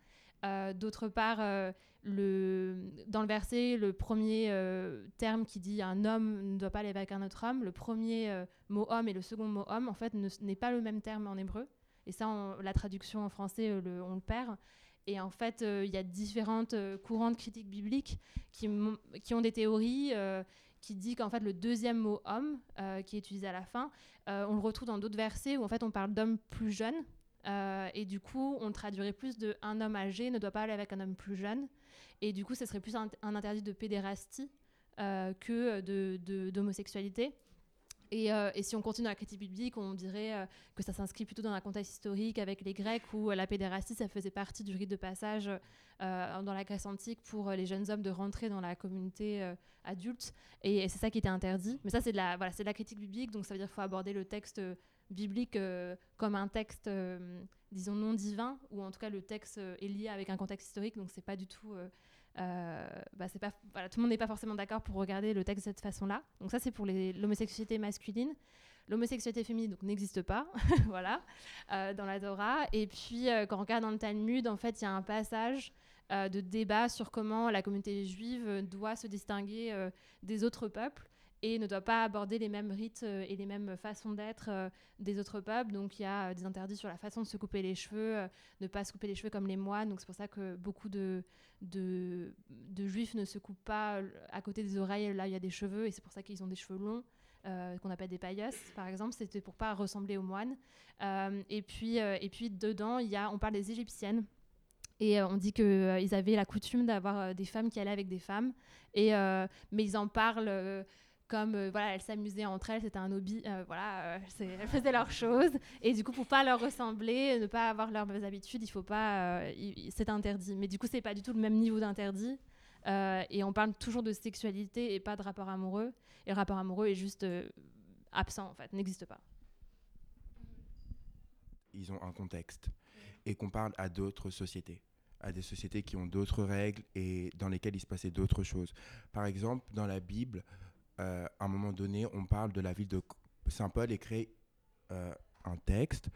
D'autre part, dans le verset, le premier terme qui dit un homme ne doit pas aller avec un autre homme, le premier mot homme et le second mot homme, en fait, n'est pas le même terme en hébreu. Et ça, la traduction en français, euh, on le perd. Et en fait, euh, il y a différentes euh, courants de critique biblique qui, qui ont des théories qui disent qu'en fait, le deuxième mot homme, qui est utilisé à la fin, on le retrouve dans d'autres versets où en fait, on parle d'homme plus jeune. et du coup, on traduirait plus de un homme âgé ne doit pas aller avec un homme plus jeune. Et du coup, ce serait plus un, interdit de pédérastie que d'homosexualité. De, euh, et, si on continue la critique biblique, on dirait euh, que ça s'inscrit plutôt dans un contexte historique avec les Grecs où euh, la pédérastie, ça faisait partie du rite de passage dans la Grèce antique pour les jeunes hommes de rentrer dans la communauté adulte. Et, c'est ça qui était interdit. Mais ça, c'est de, la, voilà, de la critique biblique, donc ça veut dire qu'il faut aborder le texte biblique comme un texte, disons, non divin, ou en tout cas le texte est lié avec un contexte historique, donc c'est pas du tout euh, bah, c'est pas, voilà, tout le monde n'est pas forcément d'accord pour regarder le texte de cette façon-là. Donc ça, c'est pour l'homosexualité masculine. L'homosexualité féminine n'existe pas, voilà, euh, dans la Torah. Et puis, euh, quand on regarde dans le Talmud, en fait, il y a un passage de débat sur comment la communauté juive doit se distinguer des autres peuples et ne doit pas aborder les mêmes rites euh, et les mêmes façons d'être euh, des autres peuples. Donc il y a euh, des interdits sur la façon de se couper les cheveux, ne pas se couper les cheveux comme les moines. Donc c'est pour ça que beaucoup de, de, juifs ne se coupent pas à côté des oreilles, là il y a des cheveux, et c'est pour ça qu'ils ont des cheveux longs. qu'on appelle des paillasses, par exemple, c'était pour pas ressembler aux moines. et, puis, et puis dedans, il y a, on parle des Égyptiennes, et on dit qu'ils avaient la coutume d'avoir des femmes qui allaient avec des femmes. Et, mais ils en parlent comme euh, voilà, elles s'amusaient entre elles, c'était un hobby, euh, voilà, euh, elles faisaient leurs choses. Et du coup, pour pas leur ressembler, ne pas avoir leurs habitudes, il faut pas, c'est interdit. Mais du coup, c'est pas du tout le même niveau d'interdit. et on parle toujours de sexualité et pas de rapport amoureux. Et le rapport amoureux est juste absent, en fait, n'existe pas. Ils ont un contexte et qu'on parle à d'autres sociétés à des sociétés qui ont d'autres règles et dans lesquelles il se passait d'autres choses. Par exemple, dans la Bible, euh, à un moment donné, on parle de la ville de Saint Paul et crée euh, un texte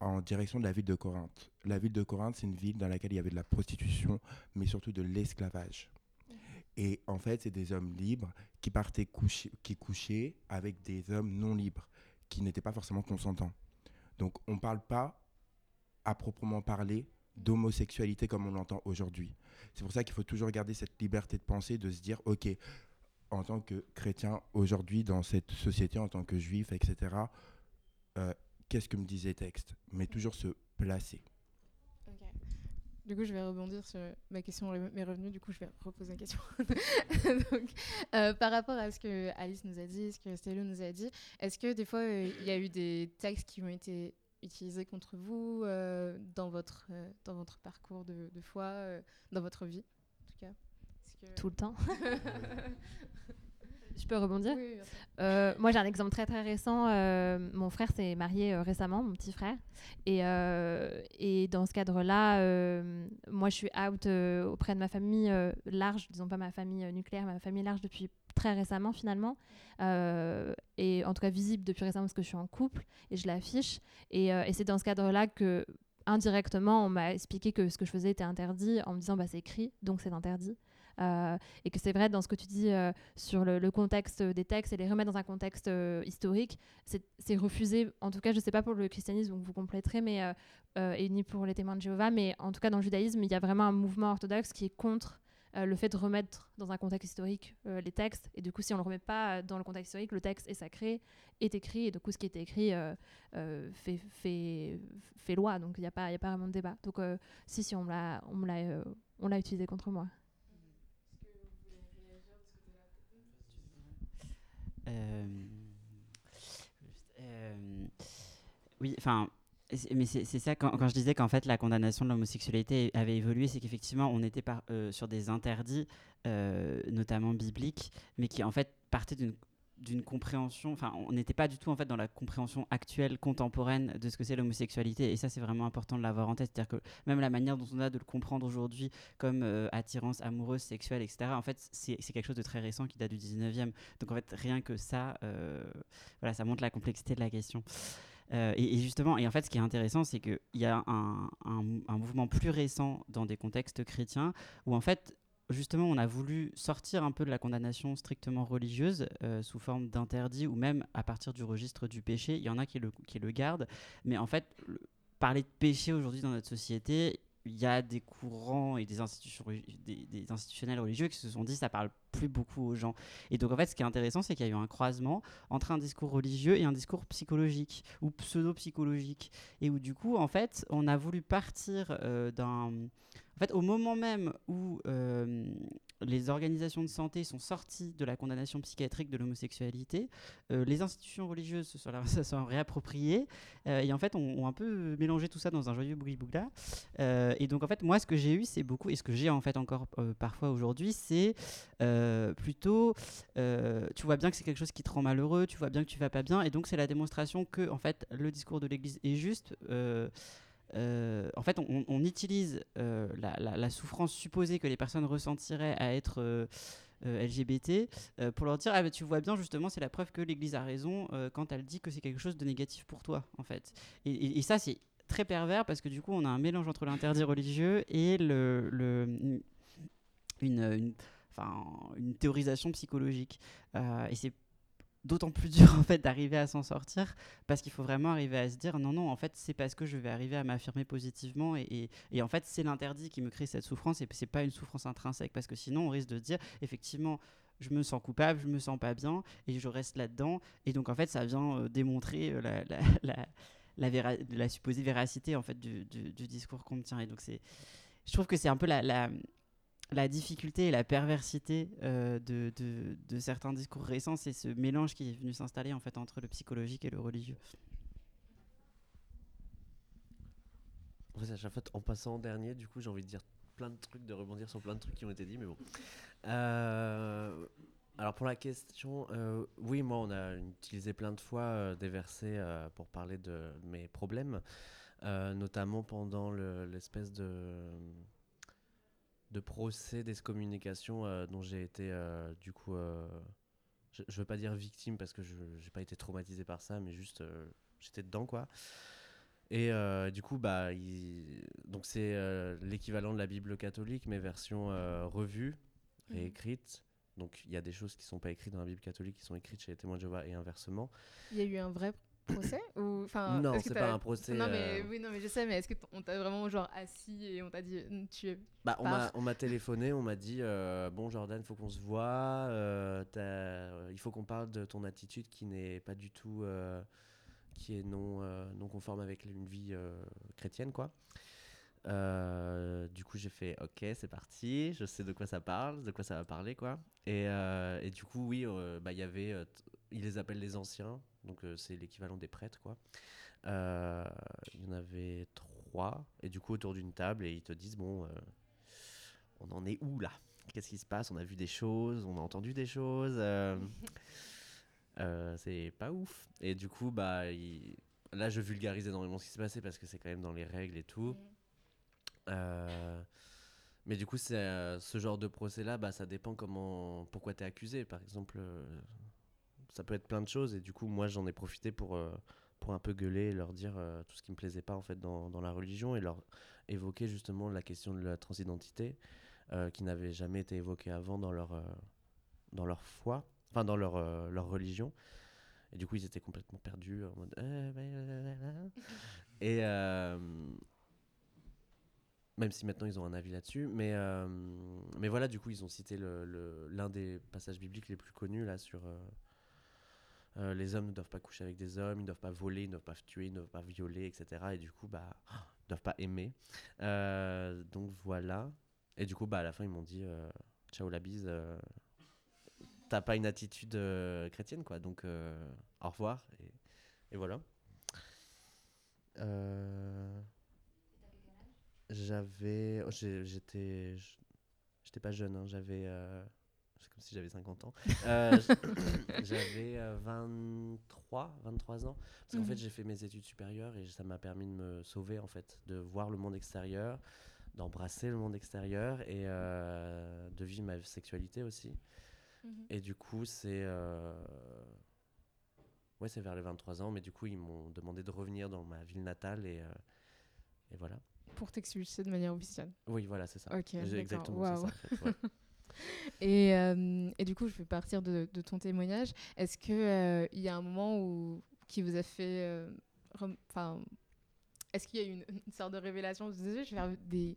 en direction de la ville de Corinthe. La ville de Corinthe, c'est une ville dans laquelle il y avait de la prostitution, mais surtout de l'esclavage. Et en fait, c'est des hommes libres qui partaient coucher, qui couchaient avec des hommes non libres, qui n'étaient pas forcément consentants. Donc, on ne parle pas, à proprement parler, d'homosexualité comme on l'entend aujourd'hui. C'est pour ça qu'il faut toujours garder cette liberté de penser, de se dire, ok, en tant que chrétien aujourd'hui dans cette société, en tant que juif, etc., euh, qu'est-ce que me disent les textes Mais toujours se placer. Du coup, je vais rebondir sur ma question mes revenus. Du coup, je vais reposer une question. Euh, par rapport à ce que Alice nous a dit, ce que Stélo nous a dit, est-ce que des fois, euh, il y a eu des textes qui ont été utilisés contre vous dans, votre, dans votre parcours de, de foi, dans votre vie, en tout cas? Tout le temps. Je peux rebondir euh, Moi, j'ai un exemple très très récent. Euh, mon frère s'est marié euh, récemment, mon petit frère. Et, et dans ce cadre-là, moi, je suis out auprès de ma famille large, disons pas ma famille nucléaire, ma famille large depuis très récemment finalement. et en tout cas visible depuis récemment parce que je suis en couple et je l'affiche. Et, et c'est dans ce cadre-là que indirectement, on m'a expliqué que ce que je faisais était interdit en me disant bah, c'est écrit, donc c'est interdit. Et que c'est vrai dans ce que tu dis sur le, contexte des textes et les remettre dans un contexte historique, c'est refusé, en tout cas je ne sais pas pour le christianisme, vous compléterez, mais, ni pour les témoins de Jéhovah, mais en tout cas dans le judaïsme, il y a vraiment un mouvement orthodoxe qui est contre euh, le fait de remettre dans un contexte historique euh, les textes. Et du coup, si on ne le remet pas dans le contexte historique, le texte est sacré, est écrit, et du coup, ce qui est écrit euh, fait, loi. Donc, il n'y a, a pas vraiment de débat. Donc, si, si, on l'a utilisé contre moi. Oui, enfin, mais c'est ça, quand, je disais qu'en fait la condamnation de l'homosexualité avait évolué, c'est qu'effectivement on était euh, sur des interdits, euh, notamment bibliques, mais qui en fait partaient d'une d'une compréhension, enfin on n'était pas du tout en fait dans la compréhension actuelle, contemporaine de ce que c'est l'homosexualité et ça c'est vraiment important de l'avoir en tête, c'est-à-dire que même la manière dont on a de le comprendre aujourd'hui comme euh, attirance amoureuse, sexuelle, etc. En fait c'est quelque chose de très récent qui date du 19e, donc en fait rien que ça, voilà ça montre la complexité de la question. Euh, et, justement, et en fait, ce qui est intéressant, c'est qu'il y a un, un, mouvement plus récent dans des contextes chrétiens où en fait, justement, on a voulu sortir un peu de la condamnation strictement religieuse euh, sous forme d'interdit ou même à partir du registre du péché. Il y en a qui le, qui gardent, mais en fait, parler de péché aujourd'hui dans notre société, il y a des courants et des, institutions, des, institutionnels religieux qui se sont dit ça parle plus beaucoup aux gens. Et donc en fait, ce qui est intéressant, c'est qu'il y a eu un croisement entre un discours religieux et un discours psychologique ou pseudo-psychologique. Et où du coup, en fait, on a voulu partir euh, d'un... Fait, au moment même où euh, les organisations de santé sont sorties de la condamnation psychiatrique de l'homosexualité, euh, les institutions religieuses se sont, réappropriées euh, et en fait ont un peu mélangé tout ça dans un joyeux bougie bougla. Euh, et donc en fait moi ce que j'ai eu c'est beaucoup et ce que j'ai en fait encore parfois aujourd'hui c'est plutôt tu vois bien que c'est quelque chose qui te rend malheureux, tu vois bien que tu vas pas bien et donc c'est la démonstration que en fait le discours de l'Église est juste. Euh, en fait, on, utilise euh, la, souffrance supposée que les personnes ressentiraient à être euh, LGBT pour leur dire ah bah, tu vois bien justement c'est la preuve que l'Église a raison quand elle dit que c'est quelque chose de négatif pour toi en fait. Et, ça c'est très pervers parce que du coup on a un mélange entre l'interdit religieux et une, une théorisation psychologique. et c'est d'autant plus dur en fait d'arriver à s'en sortir parce qu'il faut vraiment arriver à se dire non non en fait c'est parce que je vais arriver à m'affirmer positivement et, et, en fait c'est l'interdit qui me crée cette souffrance et c'est pas une souffrance intrinsèque parce que sinon on risque de dire effectivement je me sens coupable je me sens pas bien et je reste là dedans et donc en fait ça vient euh, démontrer euh, la, la, la, supposée véracité en fait du, du, discours qu'on me tient. Et donc c'est je trouve que c'est un peu la difficulté et la perversité euh, de, de, certains discours récents, c'est ce mélange qui est venu s'installer en fait entre le psychologique et le religieux. En passant en dernier, du coup, j'ai envie de dire plein de trucs, de rebondir sur plein de trucs qui ont été dits, mais bon. Euh, alors pour la question, euh, oui, moi, on a utilisé plein de fois des versets pour parler de mes problèmes, notamment pendant l'espèce de de procès d'excommunication euh, dont j'ai été euh, du coup euh, je, ne veux pas dire victime parce que je n'ai pas été traumatisé par ça mais juste j'étais dedans quoi. Et du coup bah donc c'est l'équivalent de la Bible catholique mais version revue mhm. réécrite donc il y a des choses qui sont pas écrites dans la Bible catholique qui sont écrites chez les témoins de Jéhovah et inversement. Il y a eu un vrai procès ou enfin non c'est pas un procès non mais euh, oui non mais je sais mais est-ce que on t'a vraiment genre assis et on t'a dit hum, tu es bah on m'a téléphoné on m'a dit euh, bon Jordan faut qu'on se voit euh, il faut qu'on parle de ton attitude qui n'est pas du tout qui est non non conforme avec une vie chrétienne quoi du coup, j'ai fait OK, c'est parti. Je sais de quoi ça parle, de quoi ça va parler, quoi. Et, et du coup, oui, bah, il y avait, ils les appellent les anciens, donc euh, c'est l'équivalent des prêtres quoi. Euh, il y en avait trois et du coup autour d'une table et ils te disent bon, euh, on en est où là? Qu'est-ce qui se passe? On a vu des choses, on a entendu des choses. c'est pas ouf. Et du coup bah là je vulgarise énormément ce qui s'est passé parce que c'est quand même dans les règles et tout. Mais du coup, c'est ce genre de procès-là, bah, ça dépend comment, pourquoi tu es accusé. Par exemple, ça peut être plein de choses. Et du coup, moi, j'en ai profité pour, euh, pour un peu gueuler et leur dire euh, tout ce qui me plaisait pas en fait dans, dans, la religion et leur évoquer justement la question de la transidentité. euh, qui n'avaient jamais été évoquées avant dans leur, dans leur foi, enfin dans leur, leur religion. Et du coup, ils étaient complètement perdus en mode. Et même si maintenant ils ont un avis là-dessus, mais, euh, mais voilà, du coup, ils ont cité le- le- l'un des passages bibliques les plus connus là sur. euh, euh, les hommes ne doivent pas coucher avec des hommes, ils ne doivent pas voler, ils ne doivent pas tuer, ils ne doivent pas violer, etc. Et du coup, bah, ils ne doivent pas aimer. Euh, donc voilà. Et du coup, bah, à la fin, ils m'ont dit euh, Ciao la bise, t'as pas une attitude chrétienne, quoi. Donc au revoir. Et, voilà. J'avais. oh, J'étais. J'étais pas jeune, hein, j'avais. C'est comme si j'avais 50 ans. Euh, j'avais euh, 23, 23 ans. Parce qu'en Mhm. fait, j'ai fait mes études supérieures et ça m'a permis de me sauver, en fait, de voir le monde extérieur, d'embrasser le monde extérieur et euh, de vivre ma sexualité aussi. Mhm. Et du coup, c'est. euh, Ouais, c'est vers les 23 ans, mais du coup, ils m'ont demandé de revenir dans ma ville natale et, euh, et voilà. Pour t'expulser de manière officielle. Oui, voilà, c'est ça. Ok. Exactement, c'est ça. en fait, ouais. Et, euh, et du coup, je vais partir de, ton témoignage. Est-ce qu'il il y a un moment où, qui vous a fait. euh, Enfin. Est-ce qu'il y a eu une, sorte de révélation? Je vais faire des,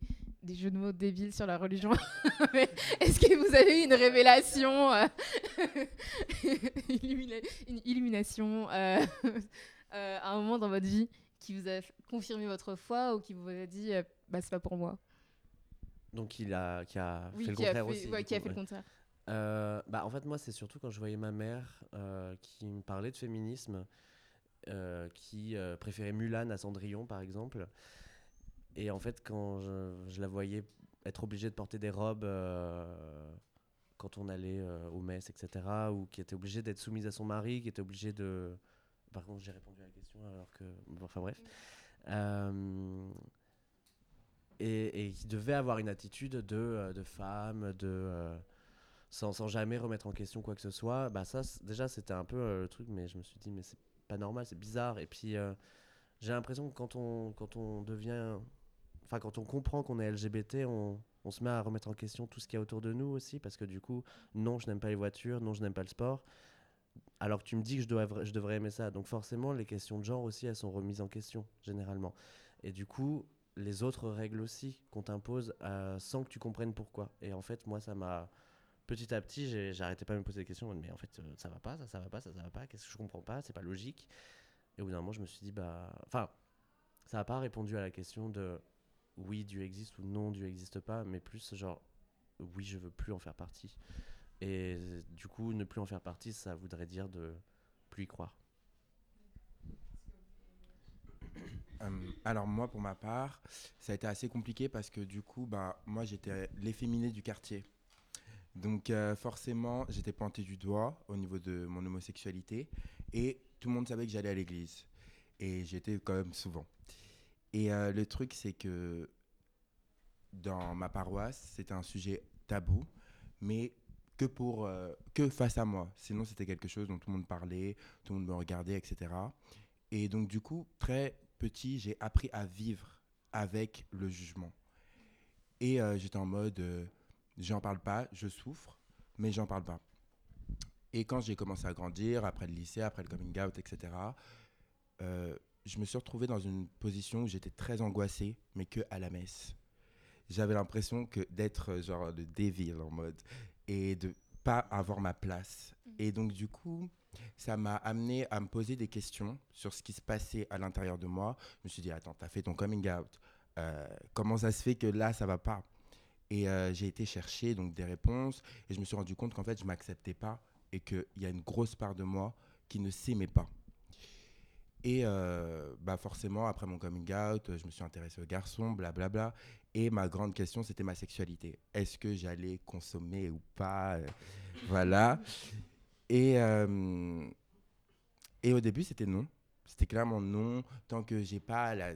jeux de mots débiles sur la religion. Est-ce que vous avez eu une révélation euh, Une illumination euh, euh, à un moment dans votre vie qui vous a confirmé votre foi ou qui vous a dit euh, bah, c'est pas pour moi? Donc, il a, qui a Oui, fait le contraire aussi. qui a fait le contraire. Euh, bah, en fait, moi, c'est surtout quand je voyais ma mère euh, qui me parlait de féminisme, euh, qui préférait Mulan à Cendrillon, par exemple. Et en fait, quand je, je la voyais être obligée de porter des robes quand on allait aux messes, etc., ou qui était obligée d'être soumise à son mari, qui était obligée de. Par contre, j'ai répondu à la question alors que. bon, Enfin bref. Euh, et, qui devait avoir une attitude de, euh, de femme, de. euh, sans, sans jamais remettre en question quoi que ce soit, bah ça, déjà, c'était un peu euh, le truc, mais je me suis dit, mais c'est pas normal, c'est bizarre. Et puis, j'ai l'impression que quand on, quand on devient. Enfin, quand on comprend qu'on est LGBT, on, on se met à remettre en question tout ce qu'il y a autour de nous aussi, parce que du coup, non, je n'aime pas les voitures, non, je n'aime pas le sport. Alors que tu me dis que je, dois, je devrais aimer ça. Donc, forcément, les questions de genre aussi, elles sont remises en question, généralement. Et du coup, les autres règles aussi qu'on t'impose euh, sans que tu comprennes pourquoi. Et en fait, moi, ça m'a petit à petit, j'arrêtais pas de me poser des questions, mais en fait, euh, ça va pas, ça, ça va pas, ça, ça va pas, qu'est-ce que je comprends pas, c'est pas logique. Et au bout d'un moment, je me suis dit, bah. Enfin, ça n'a pas répondu à la question de oui, Dieu existe ou non, Dieu existe pas, mais plus genre oui, je veux plus en faire partie. Et du coup, ne plus en faire partie, ça voudrait dire de plus y croire. Euh, alors moi, pour ma part, ça a été assez compliqué parce que du coup, bah, moi, j'étais l'efféminé du quartier. Donc euh, forcément, j'étais pointé du doigt au niveau de mon homosexualité et tout le monde savait que j'allais à l'église. Et j'étais quand même souvent. Et euh, le truc, c'est que dans ma paroisse, c'était un sujet tabou, mais que, pour, euh, que face à moi. Sinon, c'était quelque chose dont tout le monde parlait, tout le monde me regardait, etc. Et donc, du coup, très petit, j'ai appris à vivre avec le jugement. Et euh, j'étais en mode, euh, j'en parle pas, je souffre, mais j'en parle pas. Et quand j'ai commencé à grandir, après le lycée, après le coming out, etc., euh, je me suis retrouvé dans une position où j'étais très angoissé, mais que à la messe. J'avais l'impression que d'être genre le devil en mode et de pas avoir ma place. Et donc du coup, ça m'a amené à me poser des questions sur ce qui se passait à l'intérieur de moi. Je me suis dit, attends, t'as fait ton coming out. Euh, comment ça se fait que là, ça va pas? Et euh, j'ai été chercher donc des réponses et je me suis rendu compte qu'en fait, je m'acceptais pas et qu'il y a une grosse part de moi qui ne s'aimait pas. Et euh, bah forcément, après mon coming out, je me suis intéressé aux garçons, blablabla. Et ma grande question, c'était ma sexualité. Est-ce que j'allais consommer ou pas? Voilà. Et, euh, et au début, c'était non. C'était clairement non. Tant que j'ai pas la,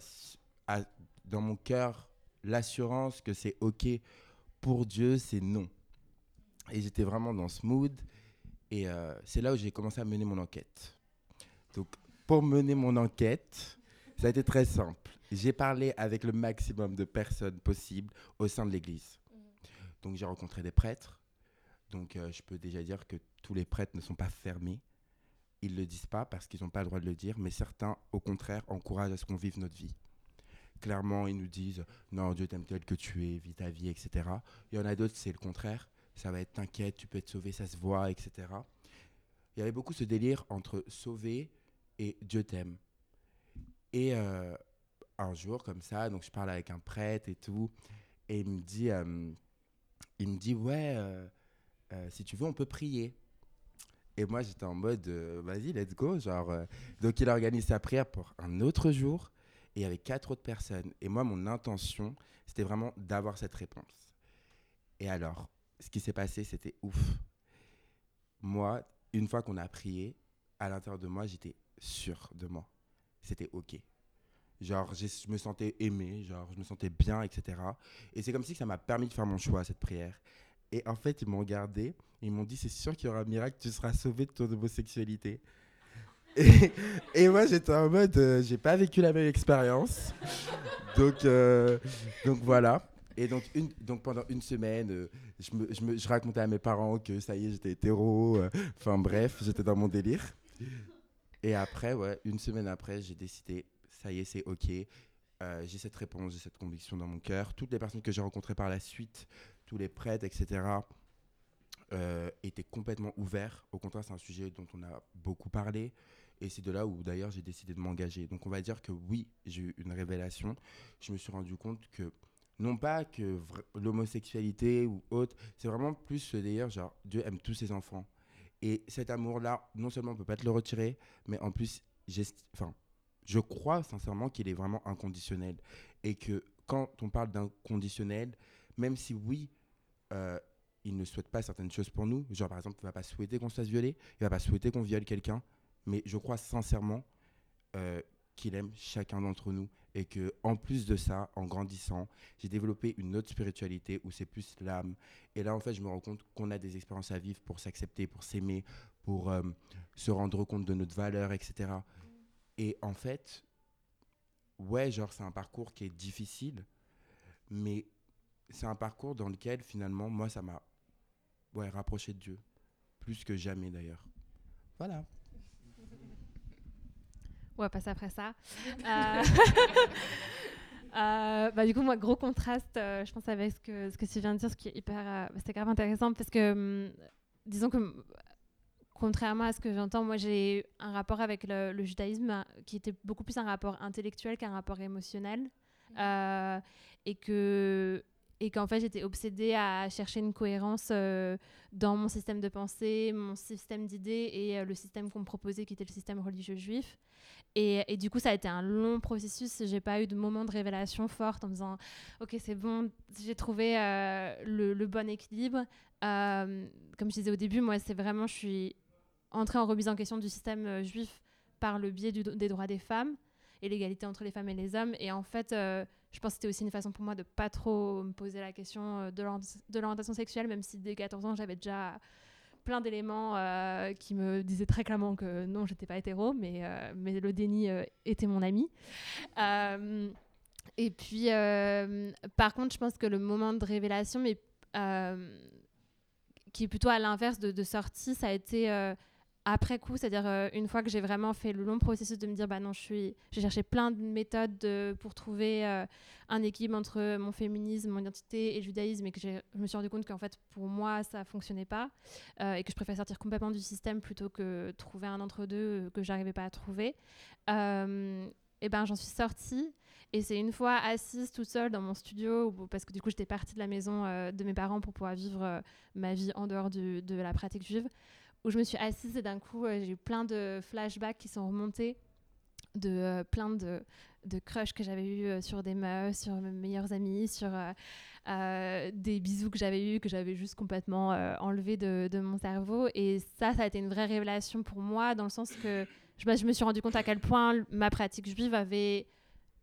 à- dans mon cœur l'assurance que c'est OK pour Dieu, c'est non. Et j'étais vraiment dans ce mood. Et euh, c'est là où j'ai commencé à mener mon enquête. Donc, pour mener mon enquête, ça a été très simple. J'ai parlé avec le maximum de personnes possibles au sein de l'Église. Donc j'ai rencontré des prêtres. Donc euh, je peux déjà dire que tous les prêtres ne sont pas fermés. Ils ne le disent pas parce qu'ils n'ont pas le droit de le dire, mais certains, au contraire, encouragent à ce qu'on vive notre vie. Clairement, ils nous disent non, Dieu t'aime tel que tu es, vis ta vie, etc. Il y en a d'autres, c'est le contraire. Ça va être t'inquiète, tu peux être sauvé, ça se voit, etc. Il y avait beaucoup ce délire entre sauver et Dieu t'aime. Et euh, un jour, comme ça, donc je parle avec un prêtre et tout, et il me dit, euh, il me dit ouais, euh, si tu veux, on peut prier. Et moi, j'étais en mode, euh, vas-y, let's go. Genre, euh, donc, il organise sa prière pour un autre jour. Et il y avait quatre autres personnes. Et moi, mon intention, c'était vraiment d'avoir cette réponse. Et alors, ce qui s'est passé, c'était ouf. Moi, une fois qu'on a prié, à l'intérieur de moi, j'étais sûr de moi. C'était OK. Genre, je me sentais aimé, genre, je me sentais bien, etc. Et c'est comme si ça m'a permis de faire mon choix, cette prière. Et en fait, ils m'ont regardé, ils m'ont dit, c'est sûr qu'il y aura un miracle, tu seras sauvé de ton homosexualité. Et, moi, j'étais en mode, euh, j'ai pas vécu la même expérience. donc, euh, donc voilà. Et donc, pendant une semaine, euh, je, je, racontais à mes parents que ça y est, j'étais hétéro. euh, Enfin bref, j'étais dans mon délire. Et après, ouais, une semaine après, j'ai décidé, ça y est, c'est OK. J'ai cette réponse, j'ai cette conviction dans mon cœur. Toutes les personnes que j'ai rencontrées par la suite, tous les prêtres, etc., euh, étaient complètement ouverts. Au contraire, c'est un sujet dont on a beaucoup parlé. Et c'est de là où d'ailleurs j'ai décidé de m'engager. Donc on va dire que oui, j'ai eu une révélation. Je me suis rendu compte que, non pas que l'homosexualité ou autre, c'est vraiment plus ce délire, genre Dieu aime tous ses enfants. Et cet amour-là, non seulement on peut pas te le retirer, mais en plus, enfin, je crois sincèrement qu'il est vraiment inconditionnel. Et que quand on parle d'inconditionnel, même si oui, euh, il ne souhaite pas certaines choses pour nous, genre par exemple, il va pas souhaiter qu'on se fasse violer, il va pas souhaiter qu'on viole quelqu'un, mais je crois sincèrement euh, qu'il aime chacun d'entre nous et que en plus de ça, en grandissant, j'ai développé une autre spiritualité où c'est plus l'âme. Et là, en fait, je me rends compte qu'on a des expériences à vivre pour s'accepter, pour s'aimer, pour euh, se rendre compte de notre valeur, etc. Et en fait, ouais, genre, c'est un parcours qui est difficile, mais c'est un parcours dans lequel, finalement, moi, ça m'a ouais, rapproché de Dieu. Plus que jamais, d'ailleurs. Voilà. On va passer après ça. Euh, euh, bah, du coup, moi, gros contraste, euh, je pense, avec ce que, ce que tu viens de dire, ce qui est hyper. euh, C'était grave intéressant parce que, hum, disons que, contrairement à ce que j'entends, moi, j'ai un rapport avec le, le judaïsme qui était beaucoup plus un rapport intellectuel qu'un rapport émotionnel. Euh, et que. Et qu'en fait, j'étais obsédée à chercher une cohérence euh, dans mon système de pensée, mon système d'idées et euh, le système qu'on me proposait, qui était le système religieux juif. Et, du coup, ça a été un long processus. J'ai pas eu de moment de révélation forte en me disant Ok, c'est bon, j'ai trouvé euh, le, bon équilibre. Comme je disais au début, moi, c'est vraiment, je suis entrée en remise en question du système juif par le biais des droits des femmes et l'égalité entre les femmes et les hommes. Et en fait, je pense que c'était aussi une façon pour moi de pas trop me poser la question euh, de l'orient- de l'orientation sexuelle, même si dès 14 ans, j'avais déjà plein d'éléments euh, qui me disaient très clairement que non, j'étais pas hétéro, mais, euh, mais le déni était mon ami. Et puis, par contre, je pense que le moment de révélation, mais qui est plutôt à l'inverse de, sortie, ça a été après coup, c'est-à-dire euh, une fois que j'ai vraiment fait le long processus de me dire, bah non, je suis, j'ai cherché plein de méthodes de- pour trouver euh, un équilibre entre mon féminisme, mon identité et le judaïsme, et que je me suis rendu compte qu'en fait, pour moi, ça fonctionnait pas, euh, et que je préfère sortir complètement du système plutôt que trouver un entre-deux euh, que j'arrivais pas à trouver. Euh, et ben, j'en suis sortie. Et c'est une fois assise toute seule dans mon studio, parce que du coup j'étais partie de la maison euh, de mes parents pour pouvoir vivre euh, ma vie en dehors de la pratique juive, où je me suis assise et d'un coup euh, j'ai eu plein de flashbacks qui sont remontés de euh, plein de, crushs que j'avais eu euh, sur des meufs, sur mes meilleurs amis, sur des bisous que j'avais eus, que j'avais juste complètement enlevés de, mon cerveau. Et ça, ça a été une vraie révélation pour moi, dans le sens que je, me suis rendu compte à quel point ma pratique juive avait,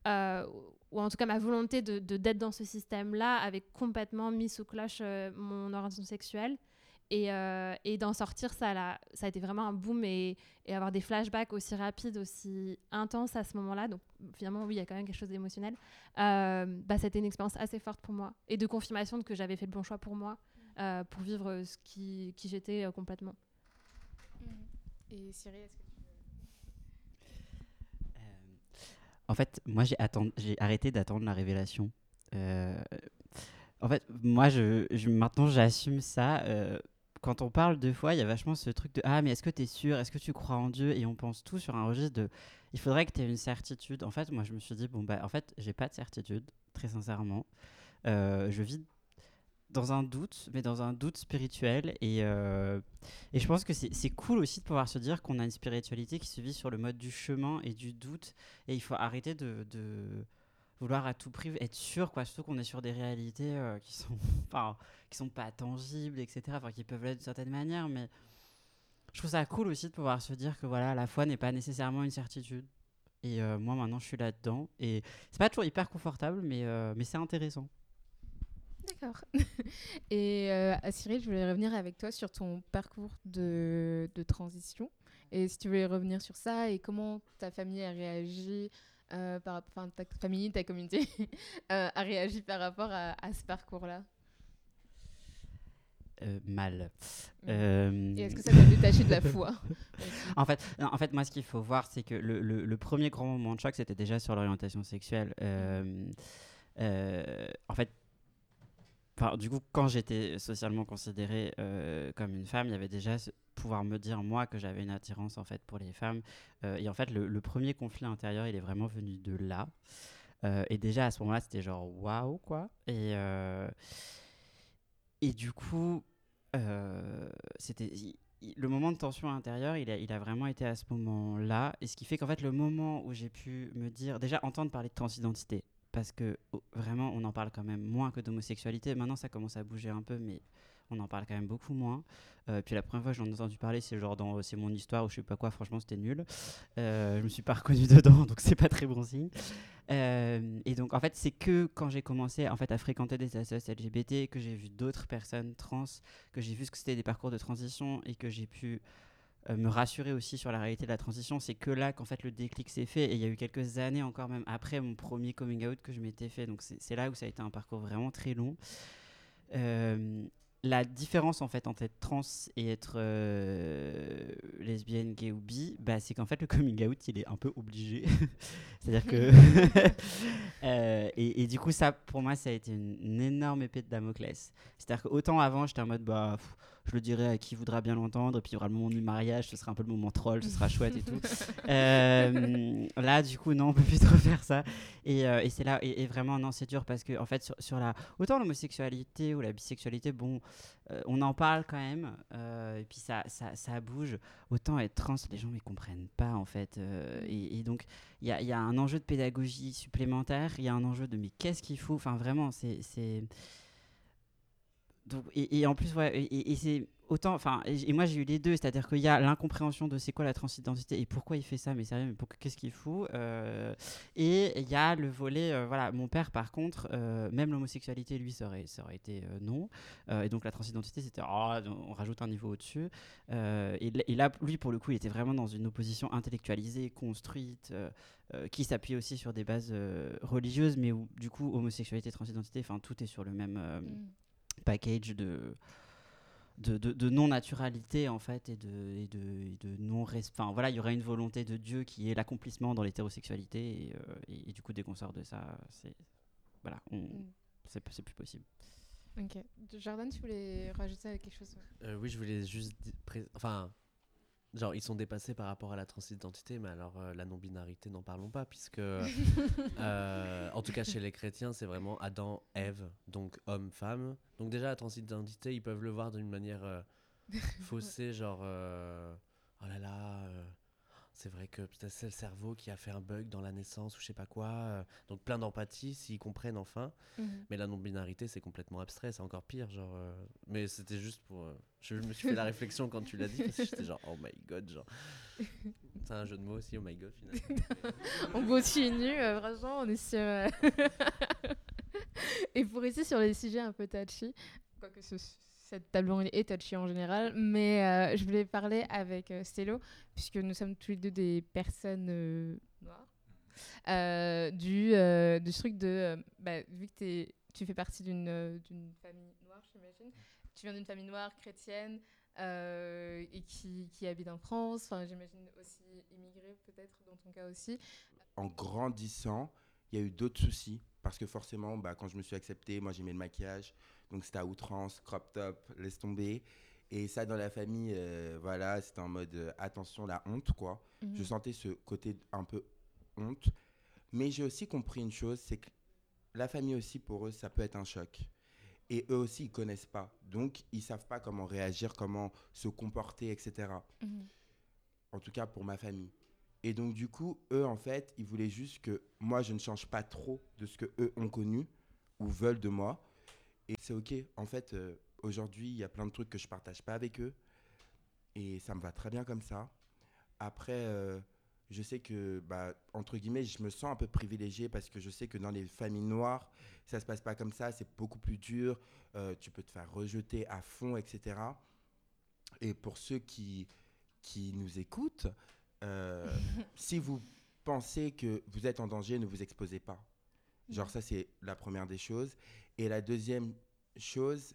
ou en tout cas ma volonté de d'être dans ce système-là, avait complètement mis sous cloche mon orientation sexuelle. Et, euh, et d'en sortir, ça, a- ça a été vraiment un boom et, et avoir des flashbacks aussi rapides, aussi intenses à ce moment-là. Donc finalement, oui, il y a quand même quelque chose d'émotionnel. Euh, bah, c'était une expérience assez forte pour moi et de confirmation de que j'avais fait le bon choix pour moi, euh, pour vivre ce qui, qui j'étais euh, complètement. Et Cyril, est-ce que tu Euh, en fait, moi, j'ai j'ai arrêté d'attendre la révélation. Euh, en fait, moi, je, je- maintenant, j'assume ça. euh, quand on parle deux fois, il y a vachement ce truc de Ah, mais est-ce que tu es sûr? Est-ce que tu crois en Dieu? Et on pense tout sur un registre de Il faudrait que tu aies une certitude. En fait, moi, je me suis dit Bon, bah, en fait, j'ai pas de certitude, très sincèrement. Euh, je vis dans un doute, mais dans un doute spirituel. Et, euh, et je pense que c'est cool aussi de pouvoir se dire qu'on a une spiritualité qui se vit sur le mode du chemin et du doute. Et il faut arrêter de, de vouloir à tout prix être sûr, quoi. Surtout qu'on est sur des réalités euh, qui sont, qui sont pas tangibles, etc. Enfin, qui peuvent l'être d'une certaine manière, mais je trouve ça cool aussi de pouvoir se dire que voilà, la foi n'est pas nécessairement une certitude. Et euh, moi, maintenant, je suis là-dedans. Et c'est pas toujours hyper confortable, mais, euh, mais c'est intéressant. D'accord. Et euh, Cyril, je voulais revenir avec toi sur ton parcours de, de transition. Et si tu voulais revenir sur ça et comment ta famille a réagi, euh, par, enfin ta famille, ta communauté a réagi par rapport à ce parcours-là. Euh, mal. Mm. Euh, Et est-ce que ça t'a détaché de la foi En fait, non, en fait, moi, ce qu'il faut voir, c'est que le, le- le premier grand moment de choc, c'était déjà sur l'orientation sexuelle. Euh, euh, en fait, enfin, du coup, quand j'étais socialement considérée euh, comme une femme, il y avait déjà ce- pouvoir me dire moi que j'avais une attirance en fait pour les femmes. Euh, et en fait, le, le premier conflit intérieur, il est vraiment venu de là. Euh, et déjà à ce moment-là, c'était genre waouh quoi. Et euh, et du coup, euh, c'était le moment de tension intérieure, il a, il a vraiment été à ce moment-là. Et ce qui fait qu'en fait, le moment où j'ai pu me dire, déjà entendre parler de transidentité, parce que oh, vraiment, on en parle quand même moins que d'homosexualité. Maintenant, ça commence à bouger un peu, mais on en parle quand même beaucoup moins. Euh, puis la première fois que j'en ai entendu parler, c'est genre dans C'est mon histoire ou je sais pas quoi, franchement, c'était nul. Euh, je me suis pas reconnue dedans, donc c'est pas très bon signe. Euh, et donc, en fait, c'est que quand j'ai commencé en fait, à fréquenter des associations LGBT, que j'ai vu d'autres personnes trans, que j'ai vu ce que c'était des parcours de transition et que j'ai pu euh, me rassurer aussi sur la réalité de la transition, c'est que là qu'en fait le déclic s'est fait. Et il y a eu quelques années encore, même après mon premier coming out que je m'étais fait. Donc c'est là où ça a été un parcours vraiment très long. La différence en fait entre être trans et être euh, lesbienne, gay ou bi, bah, c'est qu'en fait le coming out il est un peu obligé. C'est-à-dire que Euh, et, et du coup ça pour moi ça a été une, une énorme épée de Damoclès. C'est-à-dire qu'autant avant j'étais en mode bah pff, je le dirai à qui voudra bien l'entendre et puis il y aura le moment du mariage, ce sera un peu le moment troll, ce sera chouette et tout. Euh, là du coup non on peut plus trop faire ça. Et, euh, et c'est là et, et vraiment non c'est dur parce que en fait sur, sur la autant l'homosexualité ou la bisexualité bon euh, on en parle quand même et puis ça, ça, ça bouge. Autant être trans les gens ne comprennent pas en fait et, et donc il y a, il y a un enjeu de pédagogie supplémentaire il y a un enjeu de mais qu'est-ce qu'il faut? Enfin vraiment c'est et, en plus, ouais, et, c'est autant, enfin, et, moi j'ai eu les deux, c'est-à-dire qu'il y a l'incompréhension de c'est quoi la transidentité et pourquoi il fait ça, mais sérieux, mais qu'est-ce qu'il fout euh, Et il y a le volet, euh, voilà, mon père par contre, euh, même l'homosexualité, lui, ça aurait, été non, et donc la transidentité, c'était, oh, on rajoute un niveau au-dessus. Et, là, lui, pour le coup, il était vraiment dans une opposition intellectualisée, construite. qui s'appuie aussi sur des bases religieuses, mais où du coup homosexualité, transidentité, enfin tout est sur le même Mm. Package de de, de, de non-naturalité en fait et de, et de, et de non enfin voilà il y aurait une volonté de Dieu qui est l'accomplissement dans l'hétérosexualité et, euh, et, et du coup dès qu'on sort de ça c'est voilà on, Mm. c'est c'est plus possible Ok. Jordan, tu voulais rajouter quelque chose? Euh, oui, je voulais juste. Enfin, genre, ils sont dépassés par rapport à la transidentité, mais alors euh, la non-binarité, n'en parlons pas, puisque. euh, en tout cas, chez les chrétiens, c'est vraiment Adam, Ève, donc homme-femme. Donc, déjà, la transidentité, ils peuvent le voir d'une manière euh, faussée, genre. euh, oh là là. C'est vrai que peut-être c'est le cerveau qui a fait un bug dans la naissance ou je sais pas quoi. euh, donc plein d'empathie s'ils comprennent enfin. Mhm. Mais la non-binarité, c'est complètement abstrait, c'est encore pire. Genre, euh, Mais c'était juste pour. euh, Je me suis fait la réflexion quand tu l'as dit, parce que j'étais genre, oh my god, genre. C'est un jeu de mots aussi, oh my god, finalement. on continue, euh, franchement, on est sur. Et pour rester sur les sujets un peu touchy, quoique ce- cette table est touchy en général, mais je voulais parler avec Stello, puisque nous sommes tous les deux des personnes noires. du, du truc de. Bah, vu que tu fais partie d'une famille noire, j'imagine, tu viens d'une famille noire chrétienne, euh, et qui, qui habite en France, enfin, j'imagine aussi immigré peut-être dans ton cas aussi. En grandissant, il y a eu d'autres soucis parce que forcément, bah, quand je me suis accepté, moi j'aimais le maquillage, donc c'était à outrance, crop top, laisse tomber. Et ça, dans la famille, euh, voilà, c'était en mode euh, attention, la honte, quoi. Je mhm. sentais ce côté un peu honte. Mais j'ai aussi compris une chose, c'est que la famille aussi, pour eux, ça peut être un choc. Et eux aussi, ils connaissent pas. Donc, ils savent pas comment réagir, comment se comporter, etc. Mhm. En tout cas, pour ma famille. Et donc, du coup, eux, en fait, ils voulaient juste que moi, je ne change pas trop de ce que eux ont connu ou veulent de moi. Et c'est OK. En fait, euh, aujourd'hui, il y a plein de trucs que je partage pas avec eux. Et ça me va très bien comme ça. Après, euh, je sais que, bah, entre guillemets, je me sens un peu privilégié parce que je sais que dans les familles noires, ça se passe pas comme ça, c'est beaucoup plus dur, euh, tu peux te faire rejeter à fond, etc. Et pour ceux qui, qui nous écoutent, euh, si vous pensez que vous êtes en danger, ne vous exposez pas. Genre ça, c'est la première des choses. Et la deuxième chose,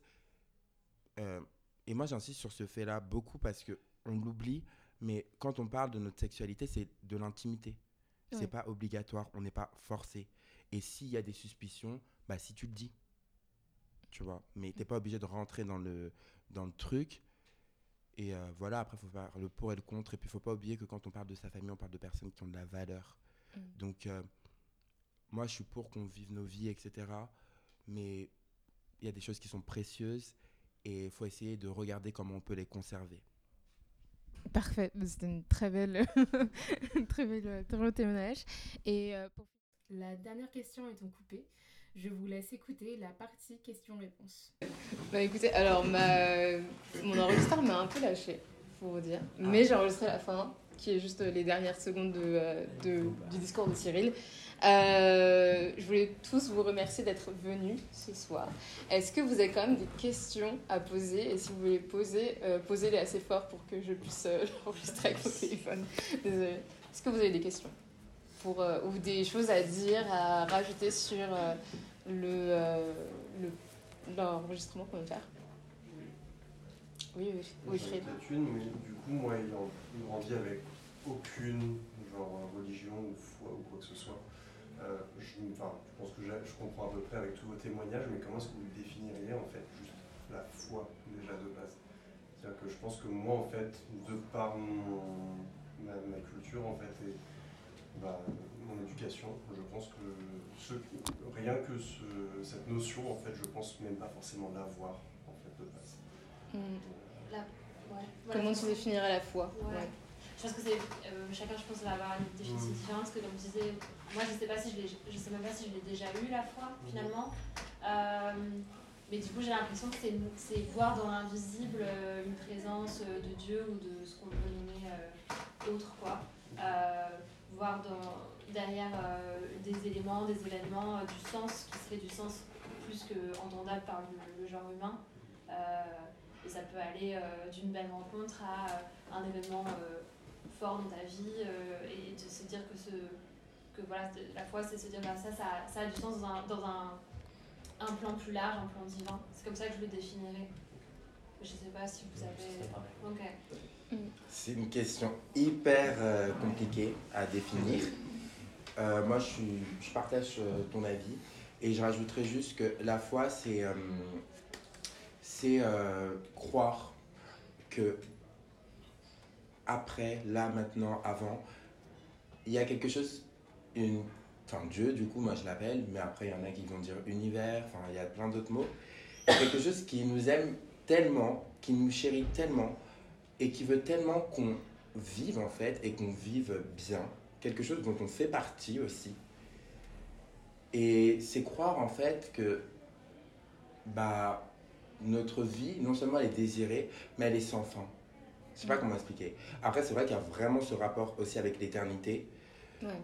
euh, et moi j'insiste sur ce fait-là beaucoup parce que on l'oublie, mais quand on parle de notre sexualité, c'est de l'intimité. C'est pas obligatoire, on n'est pas forcé. Et s'il y a des suspicions, bah si tu le dis, tu vois? Mais t'es pas obligé de rentrer dans le, dans le truc. Et euh, voilà, après, il faut faire le pour et le contre. Et puis, il faut pas oublier que quand on parle de sa famille, on parle de personnes qui ont de la valeur. Mm. Donc, euh, moi, je suis pour qu'on vive nos vies, etc. Mais il y a des choses qui sont précieuses et il faut essayer de regarder comment on peut les conserver. Parfait, c'était une très belle, très belle, très témoignage. Et euh, pour... La dernière question étant coupée, je vous laisse écouter la partie questions-réponses. Bah écoutez, alors ma... mon enregistreur m'a un peu lâché, pour vous dire. Mais j'ai enregistré la fin, qui est juste les dernières secondes de, euh, de, du discours de Cyril. Euh, je voulais tous vous remercier d'être venus ce soir. Est-ce que vous avez quand même des questions à poser? Et si vous voulez poser, euh, posez-les assez fort pour que je puisse euh, l'enregistrer avec mon téléphone. Désolée. Est-ce que vous avez des questions? Pour, ou des choses à dire, à rajouter sur le, l'enregistrement qu'on va faire Oui, oui, oui. Fred. une, mais du coup, moi, il grandit avec aucune genre religion ou foi ou quoi que ce soit. Euh, je, pense que je comprends à peu près avec tous vos témoignages, mais comment est-ce que vous définiriez en fait juste la foi déjà de base? C'est-à-dire que je pense que moi en fait, de par mon, ma, culture en fait et bah, mon éducation, je pense que ce, rien que cette notion en fait, je pense même pas forcément l'avoir en fait de base. Hmm. Comment tu définirais la foi je pense que c'est euh, chacun je pense va avoir une définition mm. différente parce que comme je disais moi je sais pas si je je sais même pas si je l'ai déjà eu la foi mm. finalement euh, mais du coup j'ai l'impression que c'est voir dans l'invisible euh, une présence de Dieu ou de ce qu'on peut nommer autre quoi voir dans, derrière des éléments des événements du sens qui serait du sens plus que entendable par le, genre humain et ça peut aller d'une belle rencontre à un événement fort dans ta vie euh, et de se dire que, ce, que voilà, la foi, c'est se dire bah, ça, ça, ça, a du sens dans, un, dans un, un, plan plus large, un plan divin. C'est comme ça que je le définirais. Je sais pas si vous avez. C'est une question hyper euh, compliquée à définir. Euh, moi, je, suis, je partage ton avis et je rajouterais juste que la foi, c'est croire que après, là, maintenant, avant. Il y a quelque chose, une, enfin Dieu, du coup, moi je l'appelle, mais après, il y en a qui vont dire univers, enfin, il y a plein d'autres mots. Quelque chose qui nous aime tellement, qui nous chérit tellement, et qui veut tellement qu'on vive, en fait, et qu'on vive bien. Quelque chose dont on fait partie aussi. Et c'est croire, en fait, que, bah, notre vie, non seulement elle est désirée, mais elle est sans fin. Je sais pas comment expliquer. Après, c'est vrai qu'il y a vraiment ce rapport aussi avec l'éternité.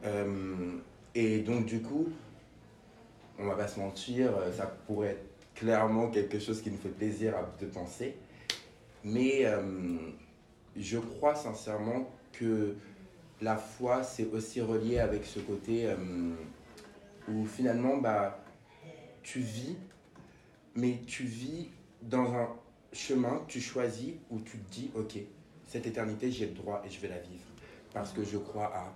Euh, et donc, du coup, on va pas se mentir, ça pourrait être clairement quelque chose qui nous fait plaisir de penser. Mais euh, je crois sincèrement que la foi, c'est aussi relié avec ce côté euh, où finalement, bah, tu vis, mais tu vis dans un chemin que tu choisis où tu te dis, ok, cette éternité, j'ai le droit et je vais la vivre. Parce que je crois à...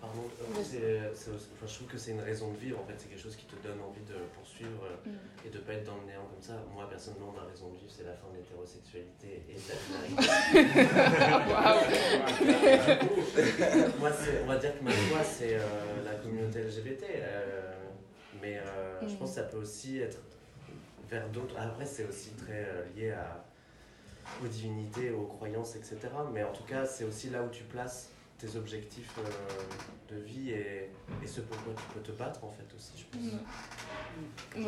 Pardon, euh, c'est, enfin, je trouve que c'est une raison de vivre, en fait, c'est quelque chose qui te donne envie de poursuivre euh, mm. et de pas être dans le néant comme ça. Moi, personnellement, ma raison de vivre, c'est la fin de l'hétérosexualité et de la Moi, on va dire que ma foi, c'est euh, la communauté LGBT, mais je mm. pense que ça peut aussi être vers d'autres. Après, c'est aussi très lié à, aux divinités, aux croyances, etc. Mais en tout cas, c'est aussi là où tu places tes objectifs euh, de vie et, et, ce pourquoi tu peux te battre en fait aussi, je pense.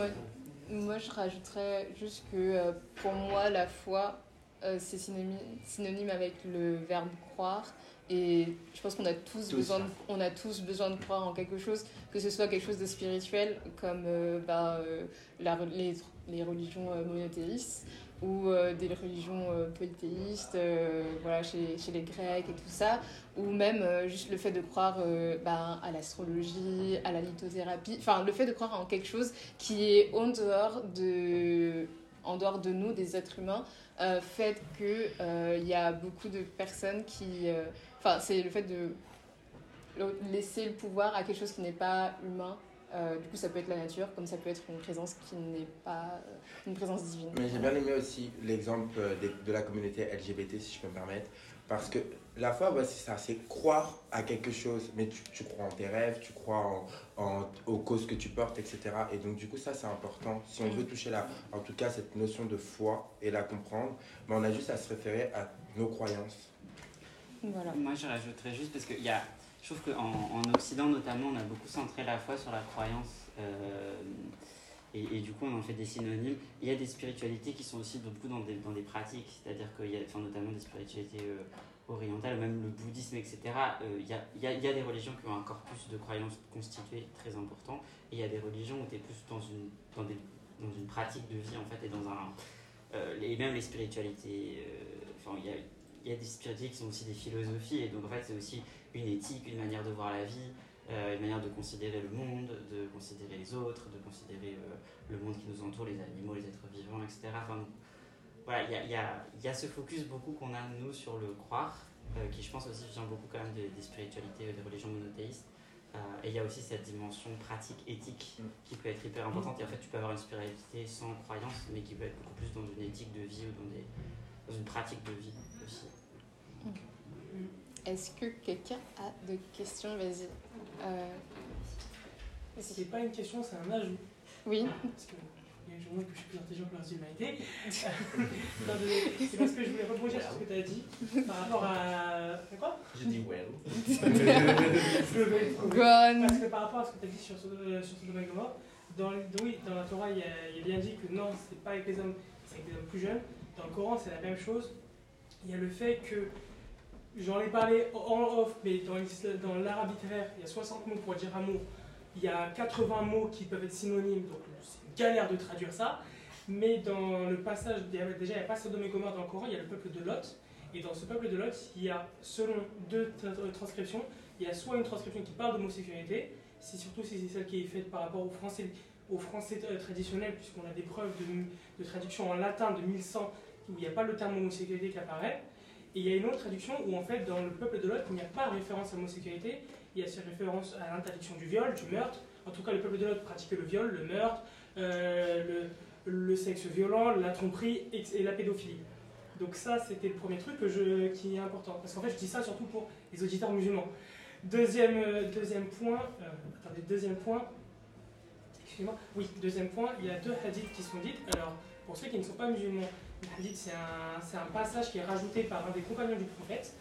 Moi, je rajouterais juste que euh, pour moi, la foi, euh, c'est synonyme, synonyme avec le verbe croire. Et je pense qu'on a tous, besoin de, on a tous besoin de croire en quelque chose, que ce soit quelque chose de spirituel, comme bah, la, les, les religions monothéistes, ou euh, des religions euh, polythéistes, euh, voilà, chez, les Grecs et tout ça, ou même juste le fait de croire ben, à l'astrologie, à la lithothérapie, enfin le fait de croire en quelque chose qui est en dehors de, en dehors de nous, des êtres humains, fait qu'il il y a beaucoup de personnes qui... Enfin, c'est le fait de laisser le pouvoir à quelque chose qui n'est pas humain euh, du coup, ça peut être la nature, comme ça peut être une présence qui n'est pas euh, une présence divine. Mais j'ai bien aimé aussi l'exemple euh, de, la communauté LGBT, si je peux me permettre, parce que la foi, c'est ça, c'est croire à quelque chose, mais tu, tu, crois en tes rêves, tu crois en, aux causes que tu portes, etc. Et donc, du coup, ça, c'est important. Si on veut toucher, la, en tout cas, cette notion de foi et la comprendre, mais on a juste à se référer à nos croyances. Voilà. Moi, je rajouterais juste, parce qu'il y a je trouve qu'en en Occident notamment, on a beaucoup centré la foi sur la croyance. Euh, et, du coup, on en fait des synonymes. Il y a des spiritualités qui sont aussi beaucoup dans des, dans des pratiques, c'est-à-dire qu'il y a enfin, notamment des spiritualités euh, orientales, même le bouddhisme, etc. Euh, il, y a, il, y a, des religions qui ont un corpus de croyances constituées très important, et il y a des religions où tu es plus dans une, dans, des, dans une pratique de vie, en fait, et dans un... et même les spiritualités, enfin, il y a, il y a des spiritualités qui sont aussi des philosophies, et donc en fait, c'est aussi une éthique, une manière de voir la vie, euh, une manière de considérer le monde, de considérer les autres, de considérer euh, le monde qui nous entoure, les animaux, les êtres vivants, etc. Enfin, voilà, il y a, y, a, y a, ce focus beaucoup qu'on a, nous, sur le croire, euh, qui je pense aussi vient beaucoup quand même des, spiritualités, des religions monothéistes. et il y a aussi cette dimension pratique, éthique, mm. qui peut être hyper importante. Et en fait, tu peux avoir une spiritualité sans croyance, mais qui peut être beaucoup plus dans une éthique de vie ou dans, des, dans une pratique de vie aussi. Est-ce que quelqu'un a des questions? Vas-y. Euh... C'est pas une question, c'est un ajout. Oui. Parce que je vois que je suis plus intelligent que la humanité. c'est parce que je voulais rebondir sur ce que tu as dit par rapport à. quoi? J'ai dit well. Gone. Parce que par rapport à ce que tu as dit sur, euh, sur Sodome et dans, oui, dans la Torah, il y, a, il y a bien dit que non, c'est pas avec les hommes, c'est avec des hommes plus jeunes. Dans le Coran, c'est la même chose. Il y a le fait que J'en ai parlé en off, mais dans, dans l'art il y a 60 mots pour dire amour. Il y a 80 mots qui peuvent être synonymes, donc c'est une galère de traduire ça. Mais dans le passage, déjà, il n'y a pas Sodome et Gomorre dans le Coran, il y a le peuple de Lot. Et dans ce peuple de Lot, il y a, selon deux transcriptions, il y a soit une transcription qui parle d'homosexualité, c'est surtout si c'est celle qui est faite par rapport au français, euh, traditionnel, puisqu'on a des preuves de, de traduction en latin de 1100 où il n'y a pas le terme homosexualité qui apparaît. Et il y a une autre traduction où, en fait, dans le peuple de Lot, il n'y a pas référence à l'homosexualité, il y a ces références à l'interdiction du viol, du meurtre. En tout cas, le peuple de Lot pratiquait le viol, le meurtre, euh, le, sexe violent, la tromperie et, la pédophilie. Donc ça, c'était le premier truc qui est important. Parce qu'en fait, je dis ça surtout pour les auditeurs musulmans. Deuxième, euh, deuxième point, euh, attendez, deuxième point, excusez-moi, oui, deuxième point, il y a deux hadiths qui sont dites. Alors, pour ceux qui ne sont pas musulmans, c'est un, passage qui est rajouté par un des compagnons du prophète.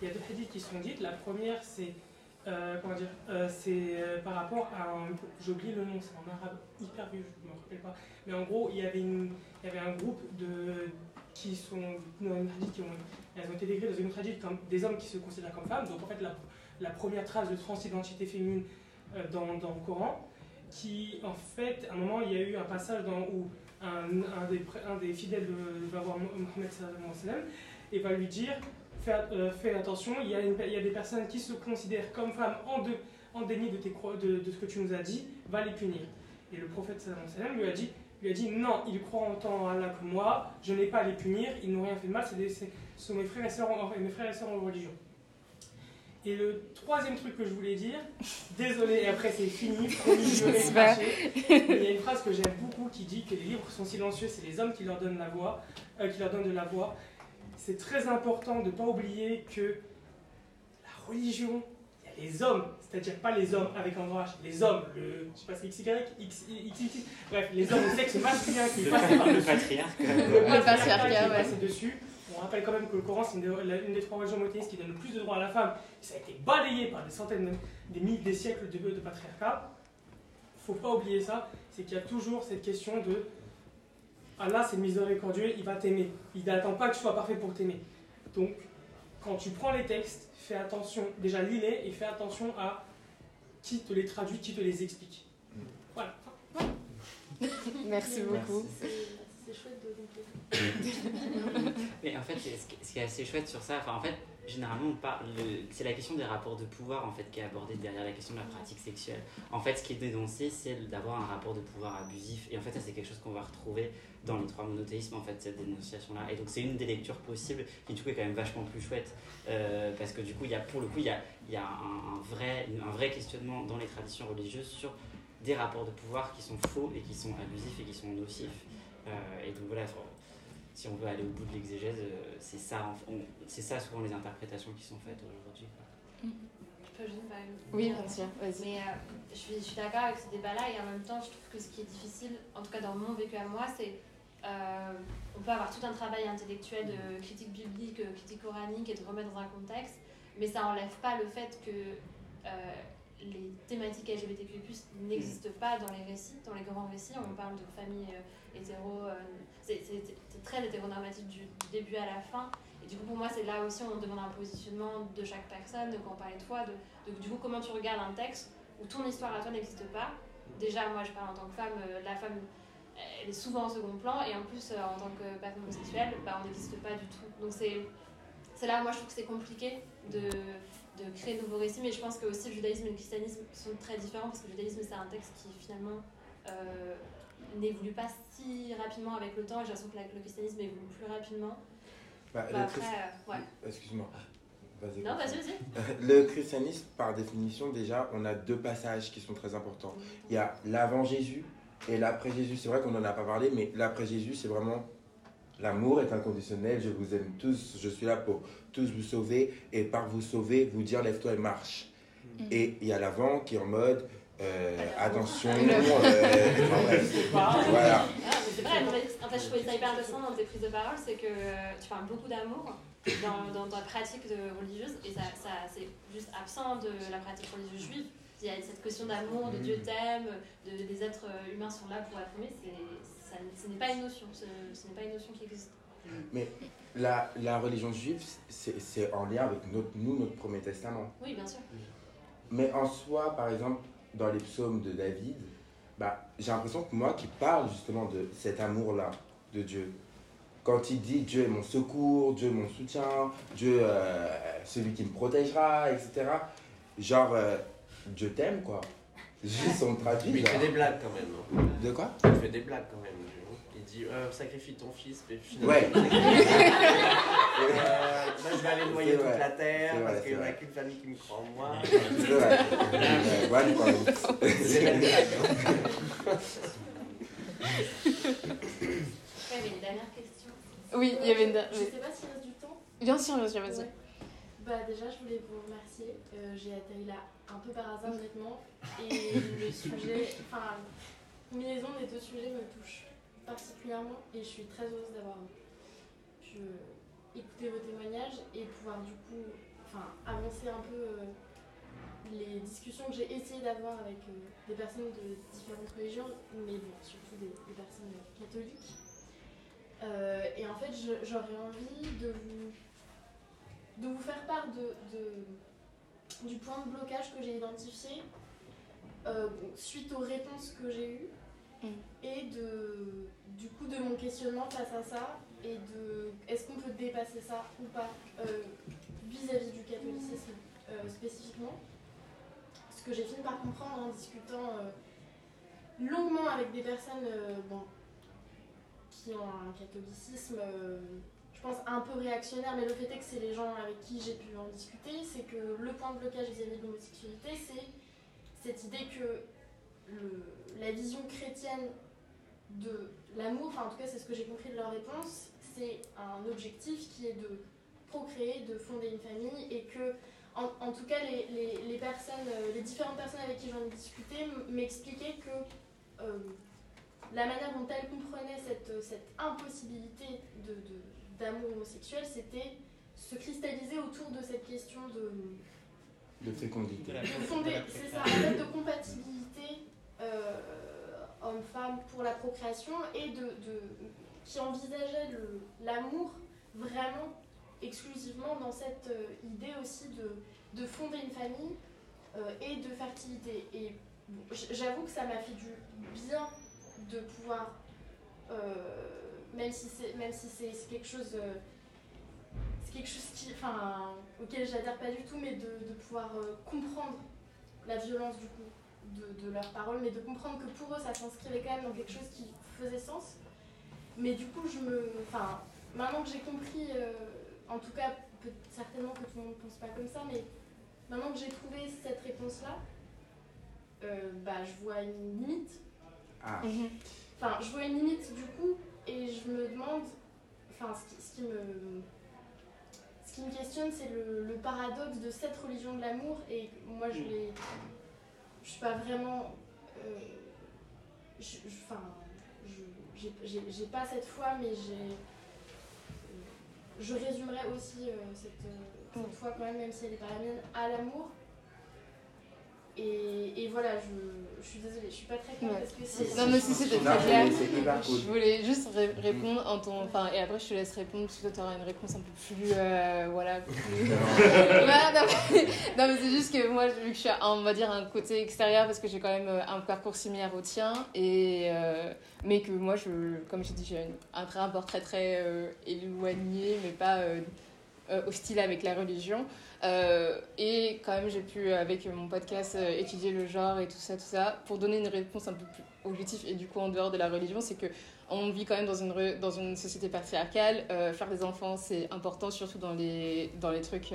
Il y a deux hadiths qui sont dites. La première, c'est euh, euh, euh, par rapport à un, j'oublie le nom, c'est en arabe hyper vieux, je ne me rappelle pas. Mais en gros, il y avait, un groupe de qui sont qui ont, elles ont été décrites dans une hadith comme des hommes qui se considèrent comme femmes. Donc en fait, la, première trace de transidentité féminine dans, dans, le Coran. qui, en fait, à un moment, il y a eu un passage dans, où un, des, fidèles de- va voir sallam et va lui dire fais, euh, attention, il y, a des personnes qui se considèrent comme femmes en, déni de, ce que tu nous as dit, va les punir. Et le prophète sallam lui a dit lui a dit non, ils croient en Allah que moi, je n'ai pas à les punir, ils n'ont rien fait de mal, c'est mes frères et sœurs mes frères et sœurs en religion. Et le troisième truc que je voulais dire, désolé, et après c'est fini, promis, je vais Il y a une phrase que j'aime beaucoup qui dit que les livres sont silencieux, c'est les hommes qui leur donnent la voix, euh, qui leur donnent de la voix. C'est très important de ne pas oublier que la religion, il y a les hommes, c'est-à-dire pas les hommes avec un grand H, les hommes, le, je sais pas, c'est XY, X, bref, les hommes, le sexe masculin qui passé par Le patriarcat. Le patriarcat, qui est ouais. passé dessus. On rappelle quand même que le Coran, c'est une, des- la- une des trois religions monothéistes qui donne le plus de droits à la femme. Ça a été balayé par des centaines, des milliers, des siècles de, de patriarcat. faut pas oublier ça, c'est qu'il y a toujours cette question de Allah, c'est miséricordieux, il va t'aimer. Il n'attend pas que tu sois parfait pour t'aimer. Donc, quand tu prends les textes, fais attention, déjà lis-les et fais attention à qui te les traduit, qui te les explique. Voilà. Merci beaucoup. C'est chouette de. Mais en fait, ce qui est assez chouette sur ça, enfin, en fait, généralement, on parle, le- c'est la question des rapports de pouvoir en fait qui est abordée derrière la question de la pratique sexuelle. En fait, ce qui est dénoncé, c'est d'avoir un rapport de pouvoir abusif. Et en fait, ça, c'est quelque chose qu'on va retrouver dans les trois monothéismes, en fait, cette dénonciation-là. Et donc, c'est une des lectures possibles qui, du coup, est quand même vachement plus chouette. euh, parce que, du coup, il y a, pour le coup, il y a, il y a un, un vrai, un vrai questionnement dans les traditions religieuses sur des rapports de pouvoir qui sont faux et qui sont abusifs et qui sont nocifs. Euh, et donc, voilà, si on veut aller au bout de l'exégèse, euh, c'est ça, c'est ça souvent les interprétations qui sont faites aujourd'hui. quoi. Je peux juste pas Oui, bien sûr, vas-y. Mais euh, je suis, je suis d'accord avec ce débat-là et en même temps, je trouve que ce qui est difficile, en tout cas dans mon vécu à moi, c'est euh, on peut avoir tout un travail intellectuel de critique biblique, critique coranique et de remettre dans un contexte, mais ça enlève pas le fait que euh, les thématiques LGBTQ+ n'existent pas dans les récits, dans les grands récits. On parle de familles euh, euh, c'est très hétéronormatif du, début à la fin. Et du coup, pour moi, c'est là aussi on demande un positionnement de chaque personne, de quand on parlait de toi, de, du coup, comment tu regardes un texte où ton histoire à toi n'existe pas. Déjà, moi, je parle en tant que femme, euh, la femme, elle est souvent en second plan, et en plus, euh, en tant que personne homosexuelle, bah, on n'existe pas du tout. Donc, c'est là moi, je trouve que c'est compliqué de, de créer de nouveaux récits, mais je pense que aussi le judaïsme et le christianisme sont très différents, parce que le judaïsme, c'est un texte qui, finalement, euh, n'évolue pas si rapidement avec le temps, et j'ai l'impression que le christianisme évolue plus rapidement. Bah, Bah, après, euh, ouais. Excuse-moi. Vas-y, Non, vas-y. Le christianisme, par définition, déjà, on a deux passages qui sont très importants. Il y a l'avant Jésus et l'après Jésus. C'est vrai qu'on n'en a pas parlé, mais l'après Jésus, c'est vraiment l'amour est inconditionnel. Je vous aime tous. Je suis là pour tous vous sauver et par vous sauver, vous dire lève-toi et marche. Et il y a l'avant qui est en mode euh, attention. euh, enfin, bref. Voilà. C'est vrai, en fait, je trouvais ça hyper intéressant dans tes prises de parole, c'est que euh, tu parles beaucoup d'amour dans, dans ta pratique de religieuse, et ça, ça c'est juste absent de la pratique religieuse juive. Il y a cette question d'amour, de Dieu t'aime, de, des êtres humains sont là pour aimés, c'est, ça, ce n'est pas une notion, ce, ce n'est pas une notion qui existe. Mais la, la religion juive, c'est c'est en lien avec notre, nous, notre premier testament. Oui, bien sûr. Mais en soi, par exemple, dans les psaumes de David, bah, j'ai l'impression que moi qui parle justement de cet amour-là de Dieu, quand il dit Dieu est mon secours, Dieu est mon soutien, Dieu euh, celui qui me protégera, etc. Genre, euh, Dieu t'aime, quoi. Juste on traduit. Mais il fait des blagues quand même. hein. De quoi? Il fait des blagues quand même. Il dit euh, sacrifie ton fils, mais finalement. Ouais. Euh, là, je vais aller noyer toute vrai. la terre vrai, parce qu'il n'y en a qu'une famille qui me croit en moi. C'est vrai. One point. C'est blagues. hein. Ouais, mais une dernière question. Oui, il y avait une. Je oui. sais pas s'il reste du temps. Bien sûr, bien sûr, vas-y. Ouais. Bah déjà, je voulais vous remercier. Euh, J'ai atterri là un peu par hasard, honnêtement. Et le sujet, enfin, la combinaison des deux sujets me touche particulièrement. Et je suis très heureuse d'avoir pu euh, écouter vos témoignages et pouvoir du coup enfin, avancer un peu euh, les discussions que j'ai essayé d'avoir avec euh, des personnes de différentes religions, mais bon, surtout des, des personnes catholiques. Euh, et en fait, j'aurais envie de vous, de vous faire part de, de- du point de blocage que j'ai identifié euh, suite aux réponses que j'ai eues Mm. et de, du coup de mon questionnement face à ça et de est-ce qu'on peut dépasser ça ou pas euh, vis-à-vis du catholicisme euh, spécifiquement. Ce que j'ai fini par comprendre en discutant longuement avec des personnes bon, qui ont un catholicisme, je pense, un peu réactionnaire, mais le fait est que c'est les gens avec qui j'ai pu en discuter, c'est que le point de blocage vis-à-vis de l'homosexualité, c'est cette idée que la vision chrétienne de l'amour, enfin en tout cas c'est ce que j'ai compris de leur réponse, c'est un objectif qui est de procréer, de fonder une famille et que en, tout cas les, personnes, euh, les différentes personnes avec qui j'en ai discuté m'expliquaient que euh, la manière dont elles comprenaient cette, impossibilité de- d'amour homosexuel, c'était se cristalliser autour de cette question de, De fécondité. de fonder, c'est ça, en fait, de compatibilité euh, homme-femme pour la procréation et de, de- qui envisageait le- l'amour vraiment exclusivement dans cette euh, idée aussi de, de fonder une famille euh, et de fertilité. Et bon, j'avoue que ça m'a fait du bien de pouvoir, euh, même si c'est même si c'est quelque chose, euh, c'est quelque chose qui, enfin, auquel j'adhère pas du tout, mais de, de pouvoir euh, comprendre la violence du coup de, de leurs paroles, mais de comprendre que pour eux ça s'inscrivait quand même dans quelque chose qui faisait sens. Mais du coup, je me, enfin, maintenant que j'ai compris, euh, en tout cas, peut- certainement que tout le monde ne pense pas comme ça, mais maintenant que j'ai trouvé cette réponse-là, euh, bah, je vois une limite. Ah, Enfin, je vois une limite du coup, et je me demande, enfin, ce qui, ce qui me, ce qui me questionne, c'est le, le paradoxe de cette religion de l'amour, et moi, je l'ai, je suis pas vraiment, euh, je, je- enfin, je- j'ai- pas cette foi, mais j'ai, je résumerais aussi euh, cette, euh, cette foi quand même, même si elle n'est pas la mienne, à l'amour. Et, et voilà, je, je suis désolée, je suis pas très claire Ouais. parce que c'est. Non, mais si c'était très clair. Je voulais juste ré- répondre en ton. Enfin, et après, je te laisse répondre parce que toi, tu auras une réponse un peu plus. euh, voilà, plus. Voilà, non, mais, c'est juste que moi, vu que je suis, un- on va dire, un côté extérieur parce que j'ai quand même euh, un parcours similaire au tien, et, euh, mais que moi, je, comme je dis, j'ai un, un très un portrait très euh, éloigné, mais pas hostile avec la religion. Euh, et quand même, j'ai pu, avec mon podcast, euh, étudier le genre et tout ça, tout ça, pour donner une réponse un peu plus objective et du coup en dehors de la religion, c'est que on vit quand même dans une, dans une société patriarcale. Euh, faire des enfants, c'est important, surtout dans les, dans les trucs.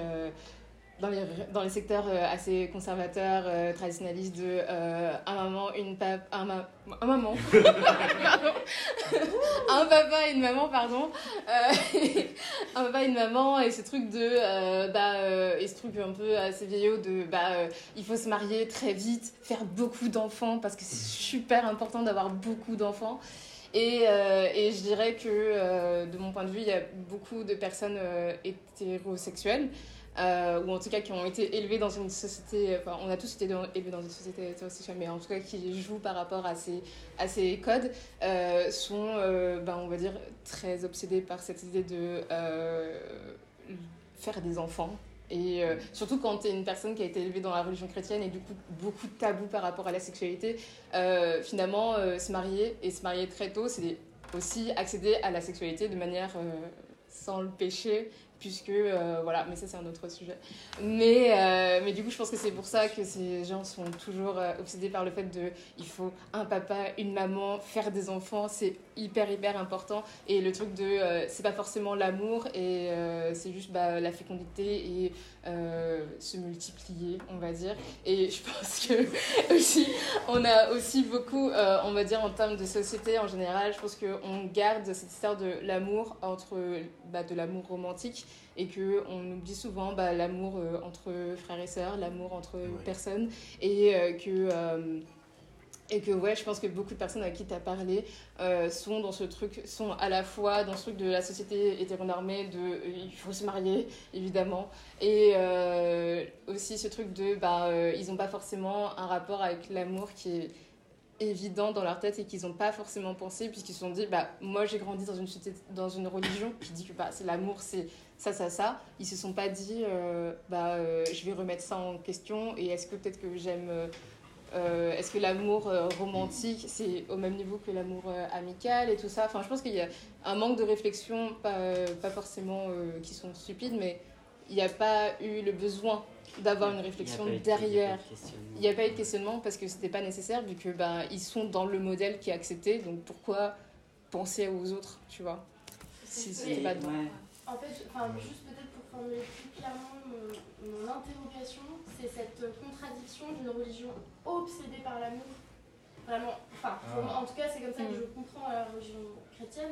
Dans les, secteurs euh, assez conservateurs, euh, de euh, un maman, une pape, un, ma- un maman, un papa et une maman, pardon, Euh, un papa et une maman et ce truc de, bah, et ce truc un peu assez vieillot de, bah, il faut se marier très vite, faire beaucoup d'enfants parce que c'est super important d'avoir beaucoup d'enfants. Et, et je dirais que, de mon point de vue, il y a beaucoup de personnes hétérosexuelles, euh, ou en tout cas qui ont été élevées dans une société, enfin, on a tous été élevés dans une société hétérosexuelle, mais en tout cas qui jouent par rapport à ces, codes, euh, sont, euh, ben, on va dire, très obsédés par cette idée de euh, faire des enfants. Et surtout quand tu es une personne qui a été élevée dans la religion chrétienne et du coup beaucoup de tabous par rapport à la sexualité, finalement se marier et se marier très tôt, c'est aussi accéder à la sexualité de manière sans le péché, puisque euh, voilà, mais ça c'est un autre sujet. Mais, euh, mais du coup, je pense que c'est pour ça que ces gens sont toujours euh, obsédés par le fait de il faut un papa, une maman, faire des enfants, c'est hyper hyper important. Et le truc de c'est pas forcément l'amour et c'est juste bah, la fécondité et se multiplier, on va dire. Et je pense que aussi, on a aussi beaucoup, on va dire en termes de société en général, je pense qu'on garde cette histoire de l'amour entre bah, de l'amour romantique et que on oublie souvent bah, l'amour euh, entre frères et sœurs, l'amour entre personnes. Et euh, que euh, et que ouais, je pense que beaucoup de personnes à qui tu as parlé euh, sont dans ce truc, sont à la fois dans ce truc de la société hétéronormée, de euh, il faut se marier, évidemment, et euh, aussi ce truc de bah, ils n'ont pas forcément un rapport avec l'amour qui est évident dans leur tête et qu'ils n'ont pas forcément pensé puisqu'ils se sont dit bah moi j'ai grandi dans une dans une religion qui dit que bah, c'est l'amour c'est ça ça ça. Ils se sont pas dit euh, bah euh, je vais remettre ça en question et est-ce que peut-être que j'aime euh, est-ce que l'amour romantique, c'est au même niveau que l'amour amical et tout ça. Enfin, je pense qu'il y a un manque de réflexion, pas, pas forcément qui sont stupides, mais il n'y a pas eu le besoin d'avoir une réflexion Il derrière. Il n'y a pas eu de questionnement parce que c'était pas nécessaire vu que ben ils sont dans le modèle qui est accepté. Donc pourquoi penser aux autres, tu vois? Si Oui. c'était pas dedans. Ouais. En fait, enfin, juste peut-être pour formuler plus clairement mon, mon interrogation, c'est cette contradiction d'une religion obsédée par l'amour. Vraiment, enfin, moi, en tout cas, c'est comme ça que Mm. je comprends la religion chrétienne.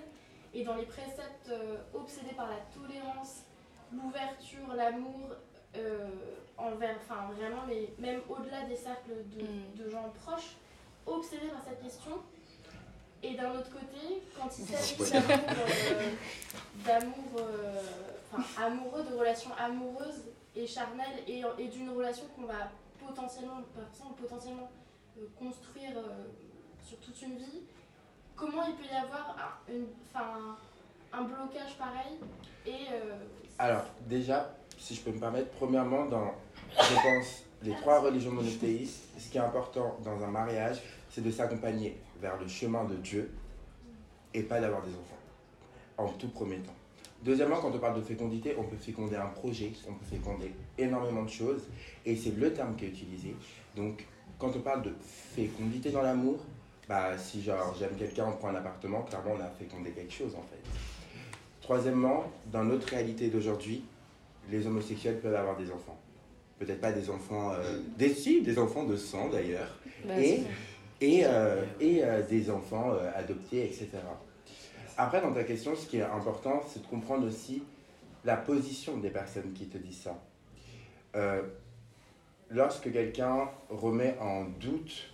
Et dans les préceptes euh, obsédés par la tolérance, l'ouverture, l'amour, euh, envers, enfin, vraiment, les, même au-delà des cercles de, Mm. de gens proches, obsédés par cette question. Et d'un autre côté, quand il s'agit d'amour, euh, d'amour euh, enfin, amoureux, de relations amoureuses et charnelles, et, et d'une relation qu'on va potentiellement, forcément, potentiellement euh, construire euh, sur toute une vie, comment il peut y avoir un, une- un blocage pareil et euh, Alors, déjà, si je peux me permettre, premièrement, dans, je pense, les trois religions monothéistes, ce qui est important dans un mariage, c'est de s'accompagner vers le chemin de Dieu et pas d'avoir des enfants, en tout premier temps. Deuxièmement, quand on parle de fécondité, on peut féconder un projet, on peut féconder énormément de choses, et c'est le terme qui est utilisé. Donc, quand on parle de fécondité dans l'amour, bah, si genre j'aime quelqu'un, on prend un appartement, clairement on a fécondé quelque chose en fait. Troisièmement, dans notre réalité d'aujourd'hui, les homosexuels peuvent avoir des enfants. Peut-être pas des enfants, euh, des, si, des enfants de sang d'ailleurs, Bah, et, et, euh, et euh, des enfants euh, adoptés, etc. Après, dans ta question, ce qui est important, c'est de comprendre aussi la position des personnes qui te disent ça. Lorsque quelqu'un remet en doute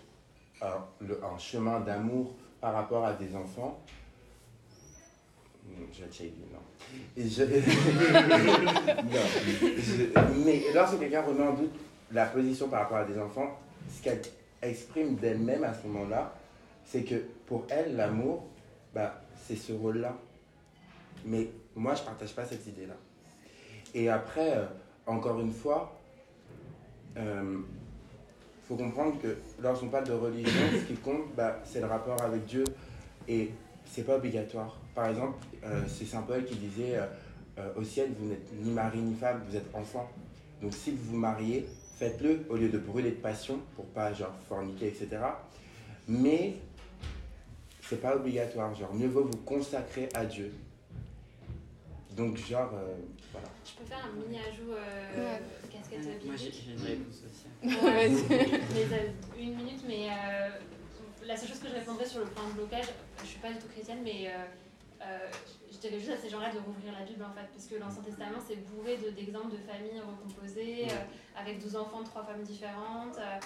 un, le- un chemin d'amour par rapport à des enfants, je vais checker, non. Non. Mais lorsque quelqu'un remet en doute la position par rapport à des enfants, ce qu'elle exprime d'elle-même à ce moment-là, c'est que pour elle, l'amour, bah, c'est ce rôle-là. Mais moi, je partage pas cette idée-là. Et après, euh, encore une fois, il faut comprendre que lorsqu'on parle de religion, ce qui compte, bah, c'est le rapport avec Dieu. Et c'est pas obligatoire. Par exemple, euh, c'est Saint Paul qui disait euh, euh, au ciel, vous n'êtes ni mari ni femme, vous êtes enfant. Donc si vous vous mariez, faites-le au lieu de brûler de passion pour pas genre forniquer, etc. Mais c'est pas obligatoire. Genre, mieux vaut vous consacrer à Dieu. Donc, genre, euh, voilà. Je peux faire un mini ajout euh, Ouais. casquette Ouais, Moi, j'ai une réponse aussi. Ouais. Vas-y. Mais, euh, une minute, mais euh, la seule chose que je répondrais sur le point de blocage, je suis pas du tout chrétienne, mais euh, je dirais juste à ces gens-là de rouvrir la Bible en fait, parce que l'Ancien Testament c'est bourré de- d'exemples de, familles recomposées, euh, avec 12 enfants de trois femmes différentes. euh,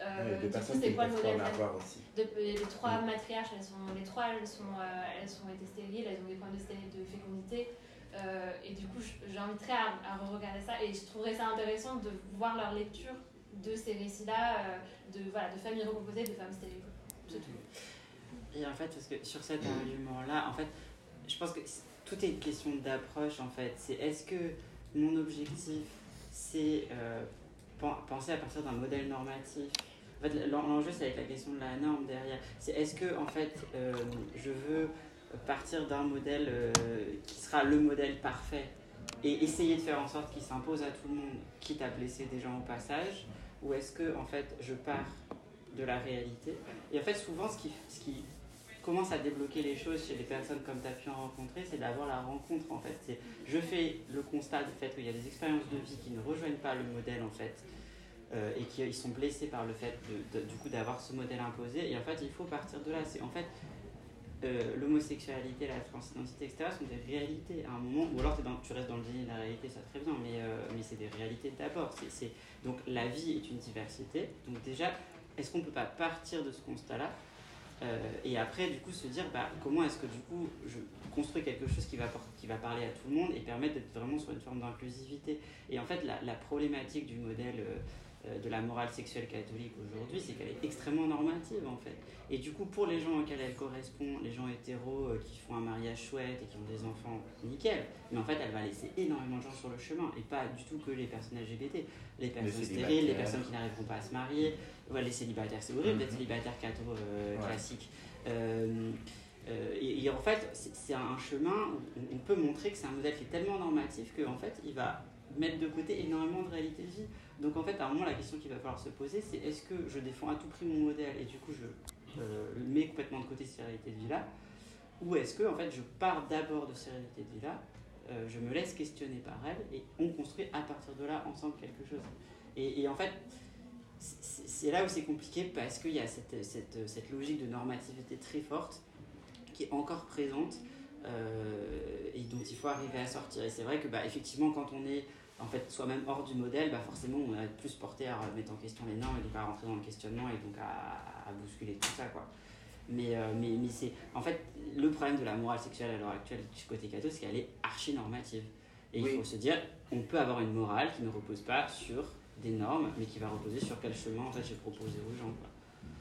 euh, Ouais, qui c'est quoi le modèle en familial avoir aussi. de, les trois matriarches, elles sont, les trois, elles sont, euh, elles sont été stériles, elles ont des problèmes de, de fécondité. euh, et du coup, je- j'inviterais à, à re-regarder ça. Et je trouverais ça intéressant de voir leur lecture de ces récits-là, de, voilà, de familles recomposées, de femmes stériles. C'est tout. Et en fait, parce que sur cet argument-là, en fait, je pense que tout est une question d'approche, en fait. C'est est-ce que mon objectif, c'est euh, pen- penser à partir d'un modèle normatif? En fait, l'en- l'enjeu, c'est avec la question de la norme derrière. C'est est-ce que, en fait, euh, je veux partir d'un modèle euh, qui sera le modèle parfait et essayer de faire en sorte qu'il s'impose à tout le monde, quitte à blesser des gens au passage? Ou est-ce que, en fait, je pars de la réalité? Et en fait, souvent, ce qui, ce qui commence à débloquer les choses chez les personnes comme tu as pu en rencontrer, c'est d'avoir la rencontre, en fait. C'est, je fais le constat du fait qu'il y a des expériences de vie qui ne rejoignent pas le modèle, en fait, euh, et qui ils sont blessés par le fait, de, du coup, d'avoir ce modèle imposé. Et en fait, il faut partir de là. C'est, en fait, euh, l'homosexualité, la transidentité, etc. sont des réalités à un moment, ou alors tu restes dans le déni de la réalité, ça très bien, mais, euh, mais c'est des réalités d'abord. C'est- donc la vie est une diversité. Donc déjà, est-ce qu'on ne peut pas partir de ce constat-là euh, et après, du coup, se dire bah, comment est-ce que du coup je construis quelque chose qui va, qui va parler à tout le monde et permettre d'être vraiment sur une forme d'inclusivité. Et en fait, la, problématique du modèle euh, de la morale sexuelle catholique aujourd'hui, c'est qu'elle est extrêmement normative en fait. Et du coup, pour les gens auxquels elle correspond, les gens hétéros euh, qui font un mariage chouette et qui ont des enfants, nickel. Mais en fait, elle va laisser énormément de gens sur le chemin. Et pas du tout que les personnes LGBT. Les personnes stériles, les personnes qui n'arriveront pas à se marier. Ouais, les célibataires, c'est horrible d'être Mhm. célibataire catho euh, Ouais. classique. Euh, euh, et, et en fait, c'est un chemin où on- on peut montrer que c'est un modèle qui est tellement normatif qu'en fait, il va mettre de côté énormément de réalité de vie. Donc en fait, à un moment, la question qu'il va falloir se poser, c'est est-ce que je défends à tout prix mon modèle et du coup, je euh, mets complètement de côté ces réalités de vie-là Ou est-ce que en fait, je pars d'abord de ces réalités de vie-là, euh, je me laisse questionner par elles et on construit à partir de là ensemble quelque chose Et, en fait, c'est c'est là où c'est compliqué parce qu'il y a cette, cette, cette logique de normativité très forte qui est encore présente euh, et dont il faut arriver à sortir. Et c'est vrai que bah, effectivement, quand on est en fait soi-même hors du modèle, bah, forcément on est plus porté à remettre en question les normes et donc à rentrer dans le questionnement et donc à, à bousculer tout ça. Quoi. Mais, euh, mais, mais c'est en fait le problème de la morale sexuelle à l'heure actuelle du côté catho, c'est qu'elle est archi normative. Et il faut se dire, on peut avoir une morale qui ne repose pas sur des normes, mais qui va reposer sur quel chemin en fait j'ai proposé aux gens. Quoi.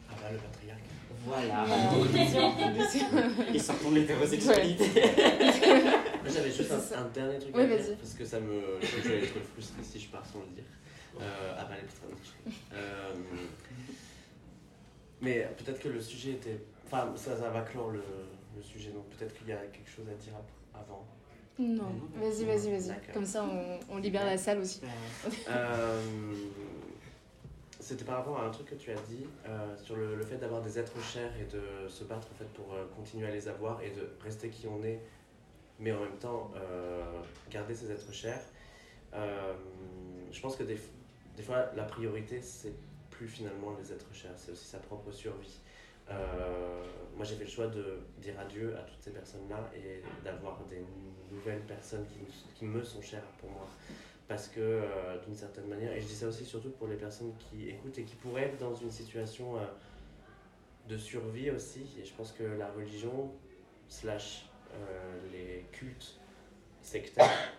Ah bah, le patriarcat. Voilà. Voilà. Et sortons de l'hétérosexualité. Moi, J'avais juste un, dernier truc Ouais, à dire, parce que ça me. Je vais être frustré si je pars sans le dire. Euh, ah bah, les. Euh, mais peut-être que le sujet était. Enfin, ça, ça va clore le, le sujet, donc peut-être qu'il y a quelque chose à dire avant. Non, vas-y, vas-y, vas-y. Comme ça, on, on libère la salle aussi. Euh, C'était par rapport à un truc que tu as dit euh, sur le, le fait d'avoir des êtres chers et de se battre en fait pour euh, continuer à les avoir et de rester qui on est, mais en même temps euh, garder ces êtres chers. Je pense que des, des fois la priorité c'est plus finalement les êtres chers, c'est aussi sa propre survie. Moi j'ai fait le choix de dire adieu à toutes ces personnes-là et d'avoir des nouvelles personnes qui, qui me sont chères pour moi parce que euh, d'une certaine manière, et je dis ça aussi surtout pour les personnes qui écoutent et qui pourraient être dans une situation euh, de survie aussi, et je pense que la religion slash euh, les cultes sectaires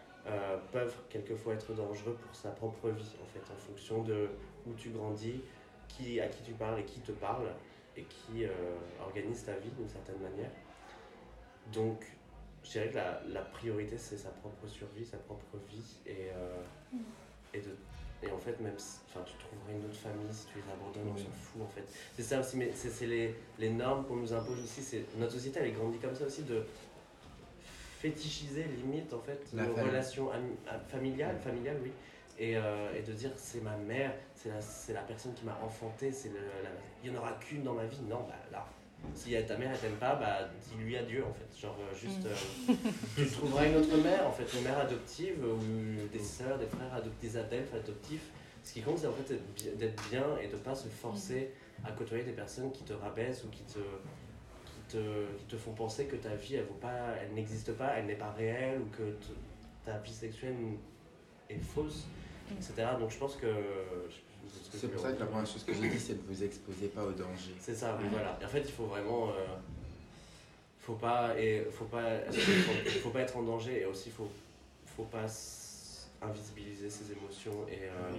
peuvent quelquefois être dangereux pour sa propre vie en fait, en fonction de où tu grandis, qui, à qui tu parles et qui te parle, et qui organise ta vie d'une certaine manière. Donc, je dirais que la, la priorité, c'est sa propre survie, sa propre vie. Et, euh, et, de, et en fait, même si enfin, tu trouveras une autre famille si tu les abandonnes, on s'en fout en fait. C'est ça aussi, mais c'est c'est les, les normes qu'on nous impose aussi. c'est Notre société, elle est grandie comme ça aussi de fétichiser limite en fait La nos famille. relations ami- ah, familiales, familiales oui. Et, euh, et de dire c'est ma mère, c'est la, c'est la personne qui m'a enfanté, c'est le, la- il n'y en aura qu'une dans ma vie. Non, bah là, si ta mère elle t'aime pas, bah dis-lui adieu en fait. Genre euh, juste, euh, tu trouveras une autre mère en fait, une mère adoptive ou des sœurs, des frères adoptifs, des adelphes adoptifs. Ce qui compte c'est en fait d'être bi- d'être bien et de pas se forcer à côtoyer des personnes qui te rabaissent ou qui te, qui te, qui te font penser que ta vie elle vaut pas, elle n'existe pas, elle n'est pas réelle ou que te- ta vie sexuelle est fausse, etc. Donc je pense que. je- C'est pour ça que la première chose que j'ai dit, c'est de vous exposer pas au danger. c'est ça, oui, voilà. En fait, il faut vraiment. euh, faut pas. Et faut pas. Faut, faut pas être en danger et aussi, faut, faut pas invisibiliser ses émotions et, euh, Oui.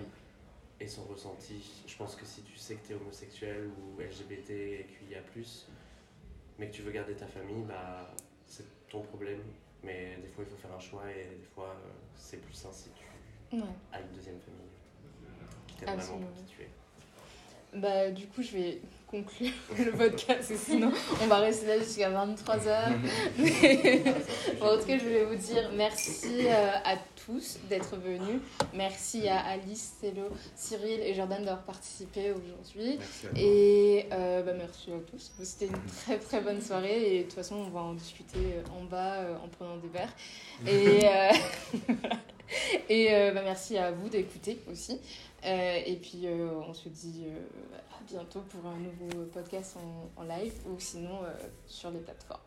et son ressenti. Je pense que si tu sais que tu es homosexuel ou LGBT et qu'il y a plus, mais que tu veux garder ta famille, bah, c'est ton problème. Mais des fois, il faut faire un choix et des fois, euh, c'est plus sain si tu Ouais. as une deuxième famille qui vraiment es. Bah, du coup, je vais conclure le podcast, sinon, on va rester là jusqu'à 23h. bon, en tout cas, je voulais vous dire merci euh, à tous d'être venus. Merci à Alice, Célo, Cyril et Jordan d'avoir participé aujourd'hui. Et euh, bah, merci à tous. C'était une très très bonne soirée et de toute façon on va en discuter euh, en bas en prenant des verres. Et, euh, et euh, bah, merci à vous d'écouter aussi. Euh, et puis euh, on se dit euh, à bientôt pour un nouveau podcast en, live ou sinon sur les plateformes.